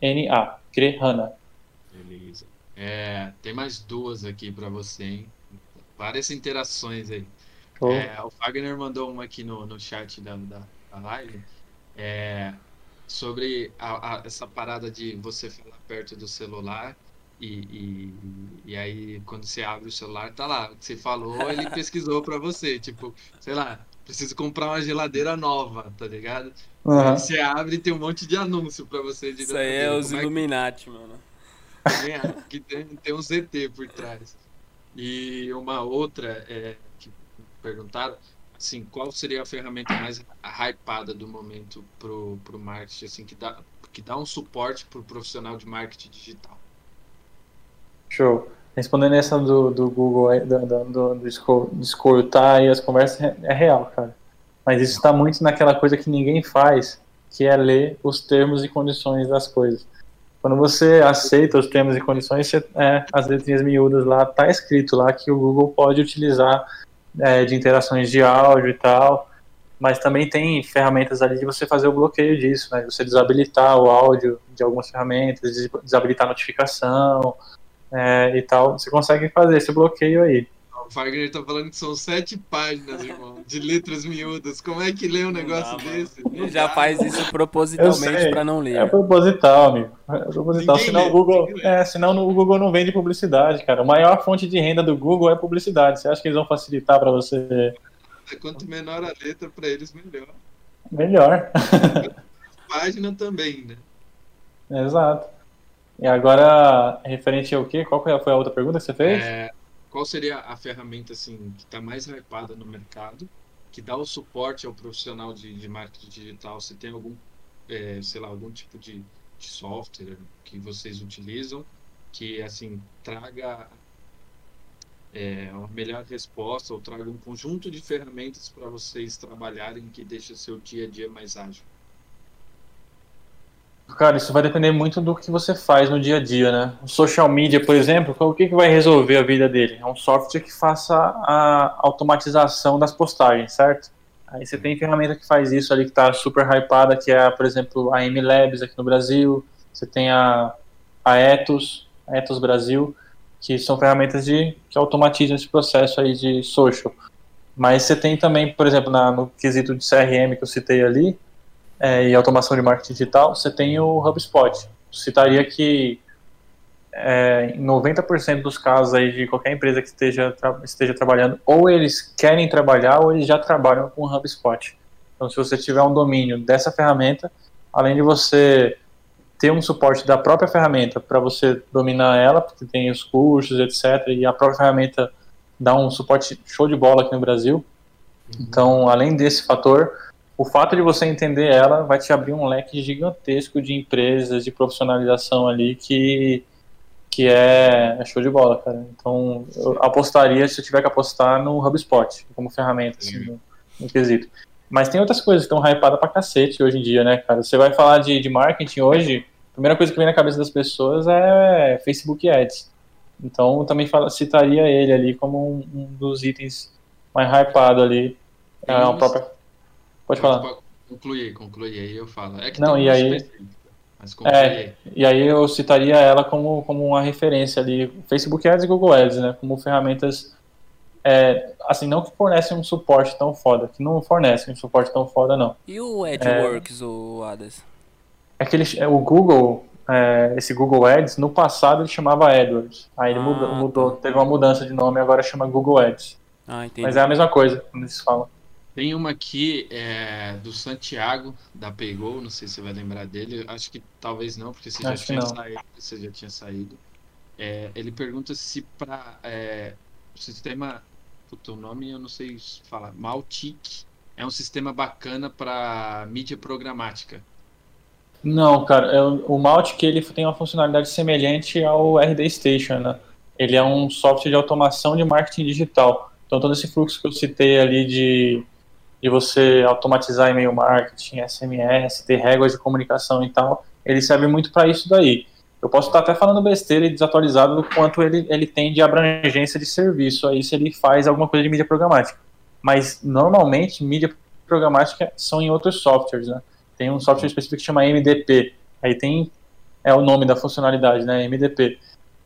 N-A, Crehana. Beleza. É, tem mais duas aqui para você, hein? Várias interações aí. Oh. É, o Fagner mandou uma aqui no, no chat da, da, da live. É, sobre a, a, essa parada de você falar perto do celular e, e, e, aí quando você abre o celular tá lá o que você falou ele pesquisou para você tipo sei lá preciso comprar uma geladeira nova tá ligado Uhum. Aí você abre e tem um monte de anúncio pra você. De Isso aí é os é Illuminati, que... mano. que tem, tem um ZT por trás. E uma outra é, que perguntaram, assim, qual seria a ferramenta mais hypada do momento pro, pro marketing, assim, que dá, que dá um suporte pro profissional de marketing digital? Show. Respondendo essa do, do Google, do, do, do, do aí as conversas, é, é real, cara mas isso está muito naquela coisa que ninguém faz, que é ler os termos e condições das coisas. Quando você aceita os termos e condições, você, é, as letrinhas miúdas lá, está escrito lá que o Google pode utilizar é, de interações de áudio e tal, mas também tem ferramentas ali de você fazer o bloqueio disso, né? Você desabilitar o áudio de algumas ferramentas, desabilitar a notificação é, e tal. Você consegue fazer esse bloqueio aí. O Fagner tá falando que são sete páginas, irmão, de letras miúdas. Como é que lê um negócio dá, desse? Ele já faz isso propositalmente para não ler. É proposital, amigo. É proposital. Ninguém senão, lê, o Google, é, senão o Google não vende publicidade, cara. A maior fonte de renda do Google é publicidade. Você acha que eles vão facilitar para você? Quanto menor a letra, para eles, melhor. Melhor. Página também, né? Exato. E agora, referente ao quê? Qual foi a outra pergunta que você fez? É, qual seria a ferramenta assim que está mais hypada no mercado, que dá o suporte ao profissional de, de marketing digital? Se tem algum, é, sei lá, algum tipo de, de software que vocês utilizam que assim traga é, uma melhor resposta ou traga um conjunto de ferramentas para vocês trabalharem que deixa seu dia a dia mais ágil? Cara, isso vai depender muito do que você faz no dia a dia, né? O social media, por exemplo, o que, que vai resolver a vida dele? É um software que faça a automatização das postagens, certo? Aí você tem ferramenta que faz isso ali que está super hypada, que é, por exemplo, a MLabs aqui no Brasil, você tem a, a Ethos, a Ethos Brasil, que são ferramentas de, que automatizam esse processo aí de social. Mas você tem também, por exemplo, na, no quesito de CRM que eu citei ali, é, e automação de marketing digital, você tem o HubSpot. Citaria que é, em 90% dos casos aí de qualquer empresa que esteja, tra esteja trabalhando, ou eles querem trabalhar ou eles já trabalham com o HubSpot. Então, se você tiver um domínio dessa ferramenta, além de você ter um suporte da própria ferramenta para você dominar ela, porque tem os cursos, etc., e a própria ferramenta dá um suporte show de bola aqui no Brasil. Uhum. Então, além desse fator, o fato de você entender ela vai te abrir um leque gigantesco de empresas, de profissionalização ali que, que é, é show de bola, cara. Então, eu apostaria, se eu tiver que apostar, no HubSpot como ferramenta. Assim, no quesito. Mas tem outras coisas que estão hypadas pra cacete hoje em dia, né, cara? Você vai falar de, de marketing hoje, a primeira coisa que vem na cabeça das pessoas é Facebook Ads. Então, também fala, citaria ele ali como um, um dos itens mais hypado ali. É a própria... Pode falar. Conclui, conclui aí, eu falo. É que Não, e aí... É, e aí eu citaria ela como, como uma referência ali, Facebook Ads e Google Ads, né, como ferramentas, é, assim, não que fornecem um suporte tão foda, que não fornecem um suporte tão foda, não. E o AdWorks, é, o Adas? É que ele, o Google, é, esse Google Ads, no passado ele chamava AdWords, aí ele ah, mudou, mudou tá. teve uma mudança de nome, agora chama Google Ads. Ah, entendi. Mas é a mesma coisa, quando eles falam. Tem uma aqui é, do Santiago, da Pegou, não sei se você vai lembrar dele. Acho que talvez não, porque você já tinha saído. Você já tinha saído. É, ele pergunta se para é, o sistema. Puta, o nome eu não sei falar. Maltic é um sistema bacana para mídia programática. Não, cara, é, o Maltic ele tem uma funcionalidade semelhante ao RD Station, né? Ele é um software de automação de marketing digital. Então todo esse fluxo que eu citei ali de de você automatizar e-mail marketing, SMS, ter regras de comunicação e tal, ele serve muito para isso daí. Eu posso estar até falando besteira e desatualizado do quanto ele, ele tem de abrangência de serviço aí se ele faz alguma coisa de mídia programática. Mas normalmente mídia programática são em outros softwares, né? Tem um software específico que chama MDP. Aí tem é o nome da funcionalidade, né? MDP.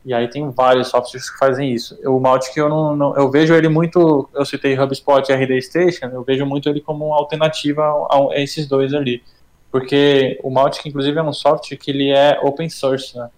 E aí tem vários softwares que fazem isso. O Mautic eu não, não, eu vejo ele muito, eu citei HubSpot e RD Station, eu vejo muito ele como uma alternativa a, a esses dois ali. Porque o Mautic inclusive é um software que ele é open source, né?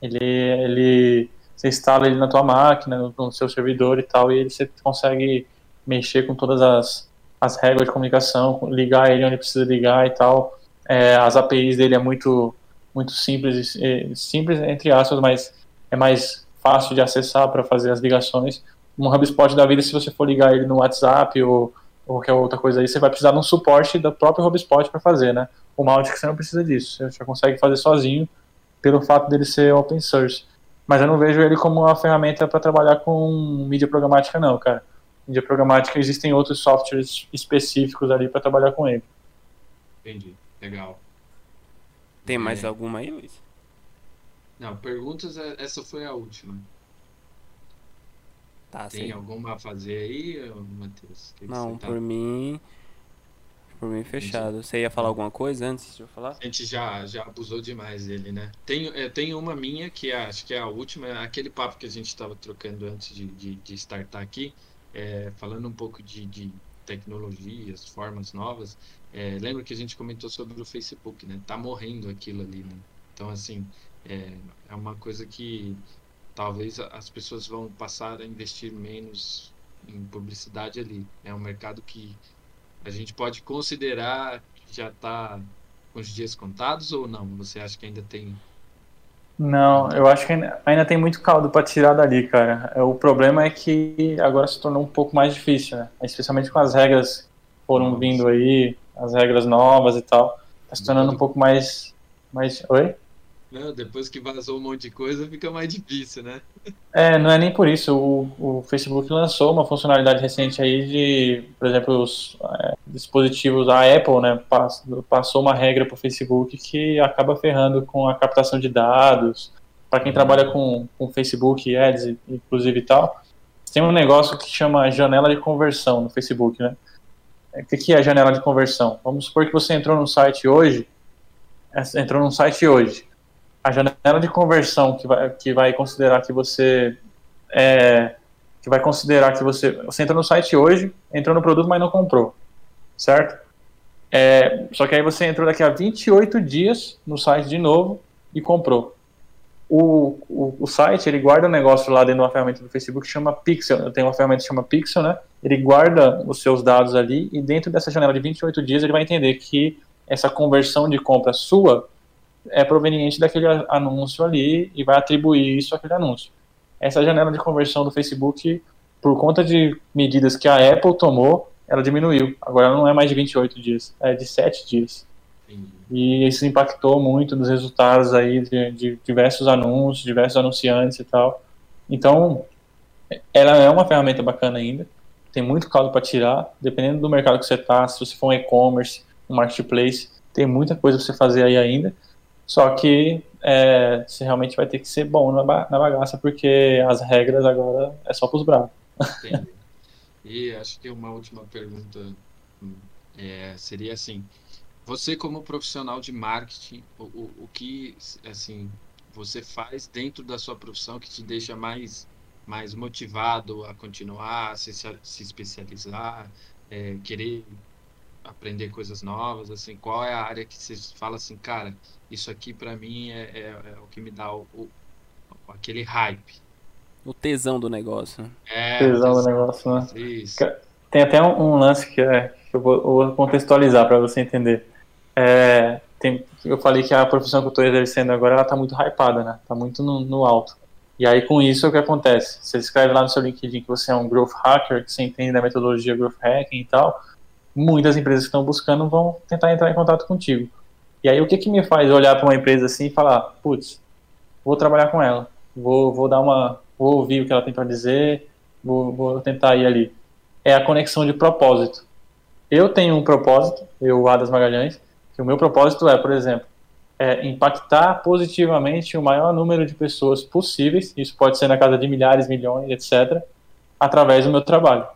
Ele ele você instala ele na tua máquina, no, no seu servidor e tal, e ele você consegue mexer com todas as, as regras de comunicação, ligar ele onde precisa ligar e tal. É, as APIs dele é muito muito simples, simples entre aspas, mas é mais fácil de acessar para fazer as ligações. Um HubSpot da vida, se você for ligar ele no WhatsApp ou, ou qualquer outra coisa aí, você vai precisar de um suporte do próprio HubSpot para fazer, né? O Mautic você não precisa disso, você já consegue fazer sozinho pelo fato dele ser open source. Mas eu não vejo ele como uma ferramenta para trabalhar com mídia programática, não, cara. Mídia programática existem outros softwares específicos ali para trabalhar com ele. Entendi, legal. Tem mais é. alguma aí, Luiz? Não, perguntas, é, essa foi a última. Tá, Tem sim. alguma a fazer aí, Matheus? Que Não, que por tá... mim. Por mim fechado. Você ia falar alguma coisa antes de eu falar? A gente já, já abusou demais dele, né? Tem, é, tem uma minha que é, acho que é a última, é aquele papo que a gente estava trocando antes de, de, de startar aqui, é, falando um pouco de, de tecnologias, formas novas. É, lembra que a gente comentou sobre o Facebook, né? Tá morrendo aquilo ali, né? Então, assim, é, é uma coisa que talvez as pessoas vão passar a investir menos em publicidade ali. É um mercado que a gente pode considerar que já está com os dias contados ou não? Você acha que ainda tem não, eu acho que ainda, ainda tem muito caldo para tirar dali, cara. É, o problema é que agora se tornou um pouco mais difícil, né? Especialmente com as regras que foram Nossa. vindo aí, as regras novas e tal. Tá se tornando um pouco mais. mais... Oi? Não, depois que vazou um monte de coisa, fica mais difícil, né? É, não é nem por isso. O, o Facebook lançou uma funcionalidade recente aí de, por exemplo, os é, dispositivos, a Apple, né, passou uma regra para o Facebook que acaba ferrando com a captação de dados. Para quem trabalha com, com Facebook, Ads, inclusive e tal, tem um negócio que chama janela de conversão no Facebook, né? O que é a janela de conversão? Vamos supor que você entrou no site hoje, entrou num site hoje, a janela de conversão que vai, que vai considerar que você é, que vai considerar que você você entrou no site hoje, entrou no produto, mas não comprou, certo? É, só que aí você entrou daqui a 28 dias no site de novo e comprou. O, o, o site ele guarda um negócio lá dentro de uma ferramenta do Facebook que chama Pixel. Tem uma ferramenta que chama Pixel, né? Ele guarda os seus dados ali e dentro dessa janela de 28 dias ele vai entender que essa conversão de compra sua é proveniente daquele anúncio ali e vai atribuir isso àquele anúncio. Essa janela de conversão do Facebook, por conta de medidas que a Apple tomou, ela diminuiu. Agora não é mais de 28 dias, é de 7 dias. E isso impactou muito nos resultados aí de, de diversos anúncios, diversos anunciantes e tal. Então, ela é uma ferramenta bacana ainda. tem muito caldo para tirar, dependendo do mercado que você está, se você for um e-commerce, um marketplace, tem muita coisa para você fazer aí ainda. Só que é, você realmente vai ter que ser bom na, bagaça, porque as regras agora é só para os bravos. Entendi. E acho que uma última pergunta hum, é, seria assim: você como profissional de marketing, o, o, o, que assim você faz dentro da sua profissão que te deixa mais mais motivado a continuar, a se, se especializar, é, querer aprender coisas novas, assim, qual é a área que você fala assim, cara, isso aqui para mim é, é, é, o que me dá o, o, aquele hype. O tesão do negócio. Né? É, tesão, tesão do negócio, né? Isso. Tem até um, um lance que, é, que eu vou, vou contextualizar para você entender. É, tem, eu falei que a profissão que eu estou exercendo agora ela tá muito hypada, né? Tá muito no, no, alto. E aí com isso o que acontece? Você escreve lá no seu LinkedIn que você é um growth hacker, que você entende da metodologia growth hacking e tal muitas empresas que estão buscando vão tentar entrar em contato contigo. E aí o que, que me faz olhar para uma empresa assim e falar, putz, vou trabalhar com ela, vou, vou dar uma, vou ouvir o que ela tem para dizer, vou, vou tentar ir ali. É a conexão de propósito. Eu tenho um propósito, eu, Adas Magalhães, que o meu propósito é, por exemplo, é impactar positivamente o maior número de pessoas possíveis, isso pode ser na casa de milhares, milhões, etc., através do meu trabalho.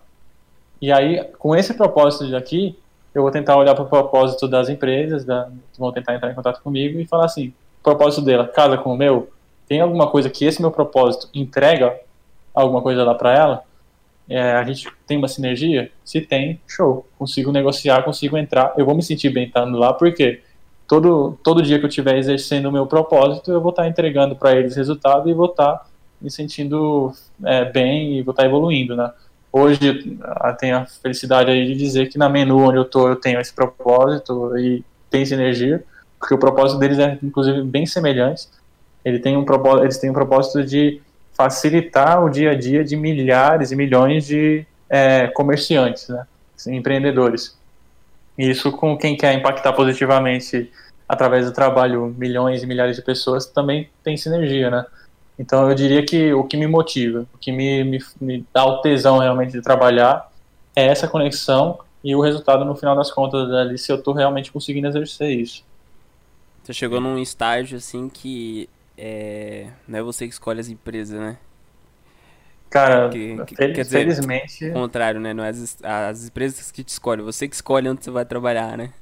E aí, com esse propósito aqui, eu vou tentar olhar para o propósito das empresas, da, que vão tentar entrar em contato comigo e falar assim: o propósito dela casa com o meu? Tem alguma coisa que esse meu propósito entrega alguma coisa lá para ela? É, a gente tem uma sinergia? Se tem, show. Consigo negociar, consigo entrar. Eu vou me sentir bem estando lá, porque todo, todo dia que eu estiver exercendo o meu propósito, eu vou estar entregando para eles resultado e vou estar me sentindo é, bem e vou estar evoluindo, né? Hoje tenho a felicidade de dizer que na menu onde eu tô eu tenho esse propósito e tem sinergia, porque o propósito deles é inclusive bem semelhante. Ele tem um propósito, eles têm um propósito de facilitar o dia a dia de milhares e milhões de é, comerciantes, né, empreendedores. E isso com quem quer impactar positivamente através do trabalho milhões e milhares de pessoas também tem sinergia, né? Então eu diria que o que me motiva, o que me, me, me dá o tesão realmente de trabalhar é essa conexão e o resultado no final das contas ali se eu estou realmente conseguindo exercer isso. Você chegou num estágio assim que é, não é você que escolhe as empresas, né? Cara, que, que, quer dizer, felizmente. Ao contrário, né? Não é as, as empresas que te escolhem, você que escolhe onde você vai trabalhar, né?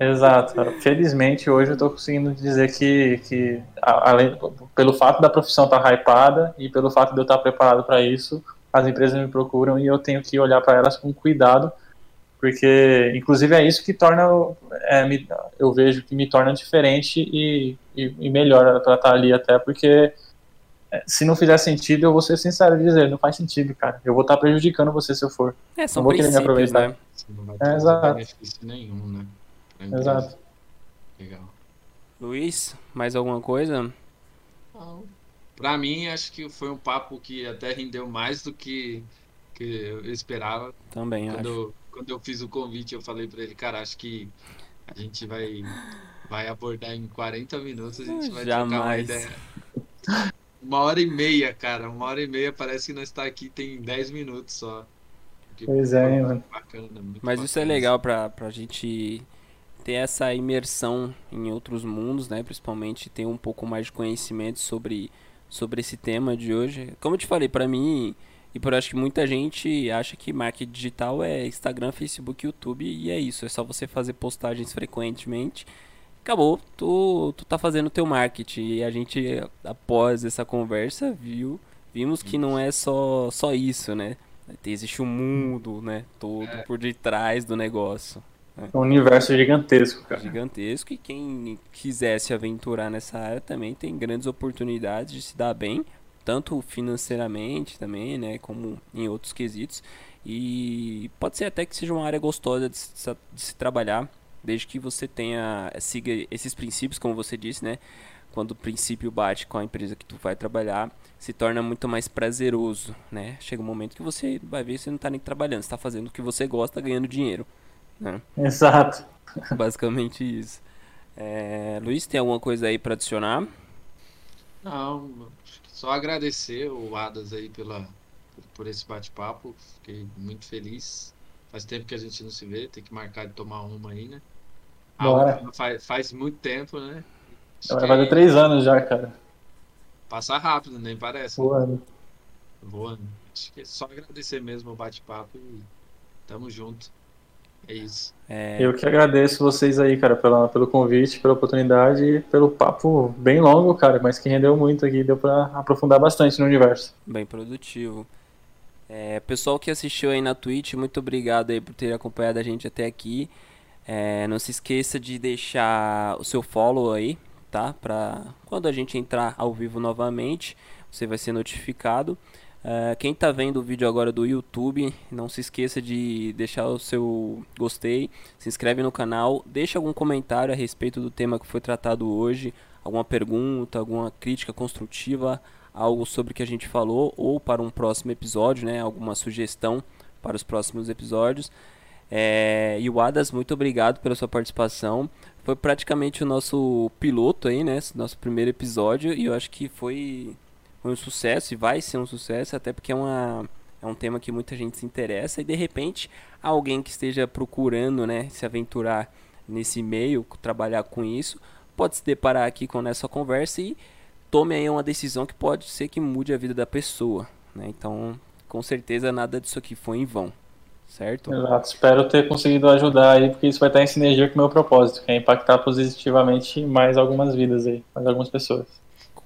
Exato. Felizmente, hoje eu estou conseguindo dizer que, que além, pelo fato da profissão estar tá hypada e pelo fato de eu estar tá preparado para isso, as empresas me procuram e eu tenho que olhar para elas com cuidado, porque, inclusive, é isso que torna, é, me, eu vejo que me torna diferente e, e, e melhor para estar ali até, porque é, se não fizer sentido, eu vou ser sincero e dizer, não faz sentido, cara. Eu vou estar prejudicando você se eu for. É, são não vou querer me aproveitar. Né? não vai ter é, exato. benefício nenhum, né? Exato. Legal. Luiz, mais alguma coisa? Para mim, acho que foi um papo que até rendeu mais do que, que eu esperava. Também, quando, acho. Quando eu fiz o convite, eu falei para ele, cara, acho que a gente vai, vai abordar em 40 minutos, a gente vai Jamais. trocar uma ideia. Uma hora e meia, cara. Uma hora e meia parece que nós está aqui tem 10 minutos só. pois é, mano. Bacana, Mas bacana. isso é legal pra, pra gente ter essa imersão em outros mundos, né? Principalmente ter um pouco mais de conhecimento sobre, sobre esse tema de hoje. Como eu te falei, para mim e por acho que muita gente acha que marketing digital é Instagram, Facebook, YouTube e é isso. É só você fazer postagens frequentemente. Acabou, tu, tu tá fazendo o teu marketing. E a gente, após essa conversa, viu, vimos que não é só, só isso, né? Existe um mundo, né? Todo é. por detrás do negócio. É um universo gigantesco, cara. Gigantesco e quem quiser se aventurar nessa área também tem grandes oportunidades de se dar bem, tanto financeiramente também, né, como em outros quesitos. E pode ser até que seja uma área gostosa de se, de se trabalhar, desde que você tenha siga esses princípios, como você disse, né? Quando o princípio bate com a empresa que tu vai trabalhar, se torna muito mais prazeroso, né? Chega um momento que você vai ver que você não está nem trabalhando, está fazendo o que você gosta, ganhando dinheiro. Né? Exato. Basicamente isso. É, Luiz, tem alguma coisa aí para adicionar? Não, só agradecer o Adas aí pela, por esse bate-papo. Fiquei muito feliz. Faz tempo que a gente não se vê, tem que marcar de tomar uma aí, né? Bora. Faz, faz muito tempo, né? Vai fazer três anos já, cara. Passa rápido, nem parece. Voando. Voando. Acho que é só agradecer mesmo o bate-papo e tamo junto. É isso. É... Eu que agradeço vocês aí, cara, pela, pelo convite, pela oportunidade e pelo papo bem longo, cara, mas que rendeu muito aqui, deu para aprofundar bastante no universo. Bem produtivo. É, pessoal que assistiu aí na Twitch, muito obrigado aí por ter acompanhado a gente até aqui. É, não se esqueça de deixar o seu follow aí, tá? Pra quando a gente entrar ao vivo novamente, você vai ser notificado. Uh, quem está vendo o vídeo agora do YouTube, não se esqueça de deixar o seu gostei, se inscreve no canal, deixa algum comentário a respeito do tema que foi tratado hoje, alguma pergunta, alguma crítica construtiva, algo sobre o que a gente falou ou para um próximo episódio, né, alguma sugestão para os próximos episódios. É, e o Adas, muito obrigado pela sua participação. Foi praticamente o nosso piloto aí, né? Nosso primeiro episódio e eu acho que foi foi um sucesso e vai ser um sucesso, até porque é, uma, é um tema que muita gente se interessa e de repente alguém que esteja procurando né, se aventurar nesse meio, trabalhar com isso, pode se deparar aqui com essa conversa e tome aí uma decisão que pode ser que mude a vida da pessoa. Né? Então, com certeza nada disso aqui foi em vão. Certo? Exato. Espero ter conseguido ajudar aí, porque isso vai estar em sinergia com o meu propósito, que é impactar positivamente mais algumas vidas aí, mais algumas pessoas.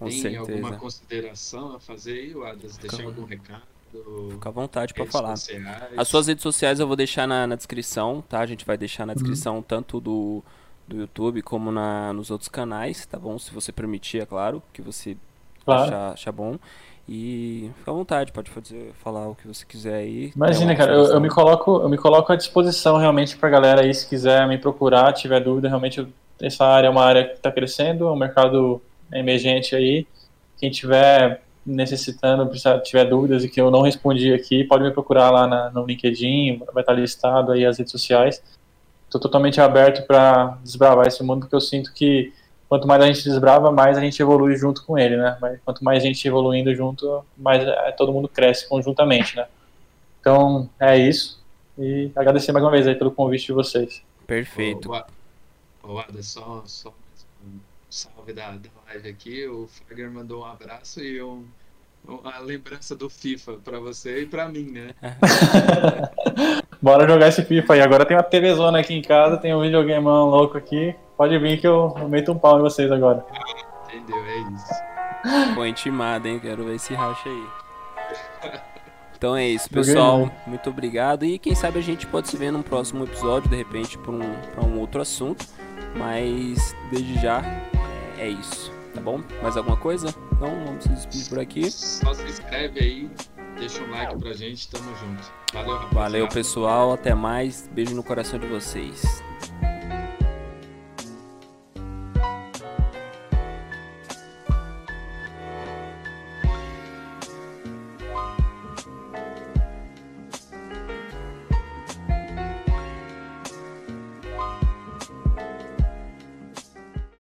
Com Tem certeza. alguma consideração a fazer aí, Wadas? Deixar algum recado? Fica à vontade para falar. Sociais. As suas redes sociais eu vou deixar na, na, descrição, tá? A gente vai deixar na uhum. descrição uhum. tanto do, do YouTube como na, nos outros canais, tá bom? Se você permitir, é claro, que você claro. achar, achar bom. E fica à vontade, pode fazer, falar o que você quiser aí. Imagina, cara, eu, eu, me coloco, eu me coloco à disposição realmente pra galera aí, se quiser me procurar, tiver dúvida, realmente essa área é uma área que está crescendo, é um mercado emergente aí. Quem tiver necessitando, tiver dúvidas e que eu não respondi aqui, pode me procurar lá na, no LinkedIn, vai estar listado aí as redes sociais. Estou totalmente aberto para desbravar esse mundo, porque eu sinto que quanto mais a gente desbrava, mais a gente evolui junto com ele, né? Mas quanto mais gente evoluindo junto, mais é, todo mundo cresce conjuntamente, né? Então, é isso. E agradecer mais uma vez aí pelo convite de vocês. Perfeito. Ô, Ada, só, só salve da, da live aqui. O Fagner mandou um abraço e um, uma lembrança do FIFA para você e para mim, né? Bora jogar esse FIFA aí. Agora tem uma TV zona aqui em casa, tem um videogame louco aqui. Pode vir que eu, eu meto um pau em vocês agora. Entendeu? É isso. Pô, intimado, hein? Quero ver esse racha aí. Então é isso, pessoal. Muito obrigado. E quem sabe a gente pode se ver num próximo episódio, de repente, para um, pra um outro assunto. Mas desde já é isso, tá bom? Mais alguma coisa? Então vamos se despedir por aqui. Só se inscreve aí, deixa um like pra gente, tamo junto. Valeu, rapaziada. Valeu, pessoal. Até mais. Beijo no coração de vocês.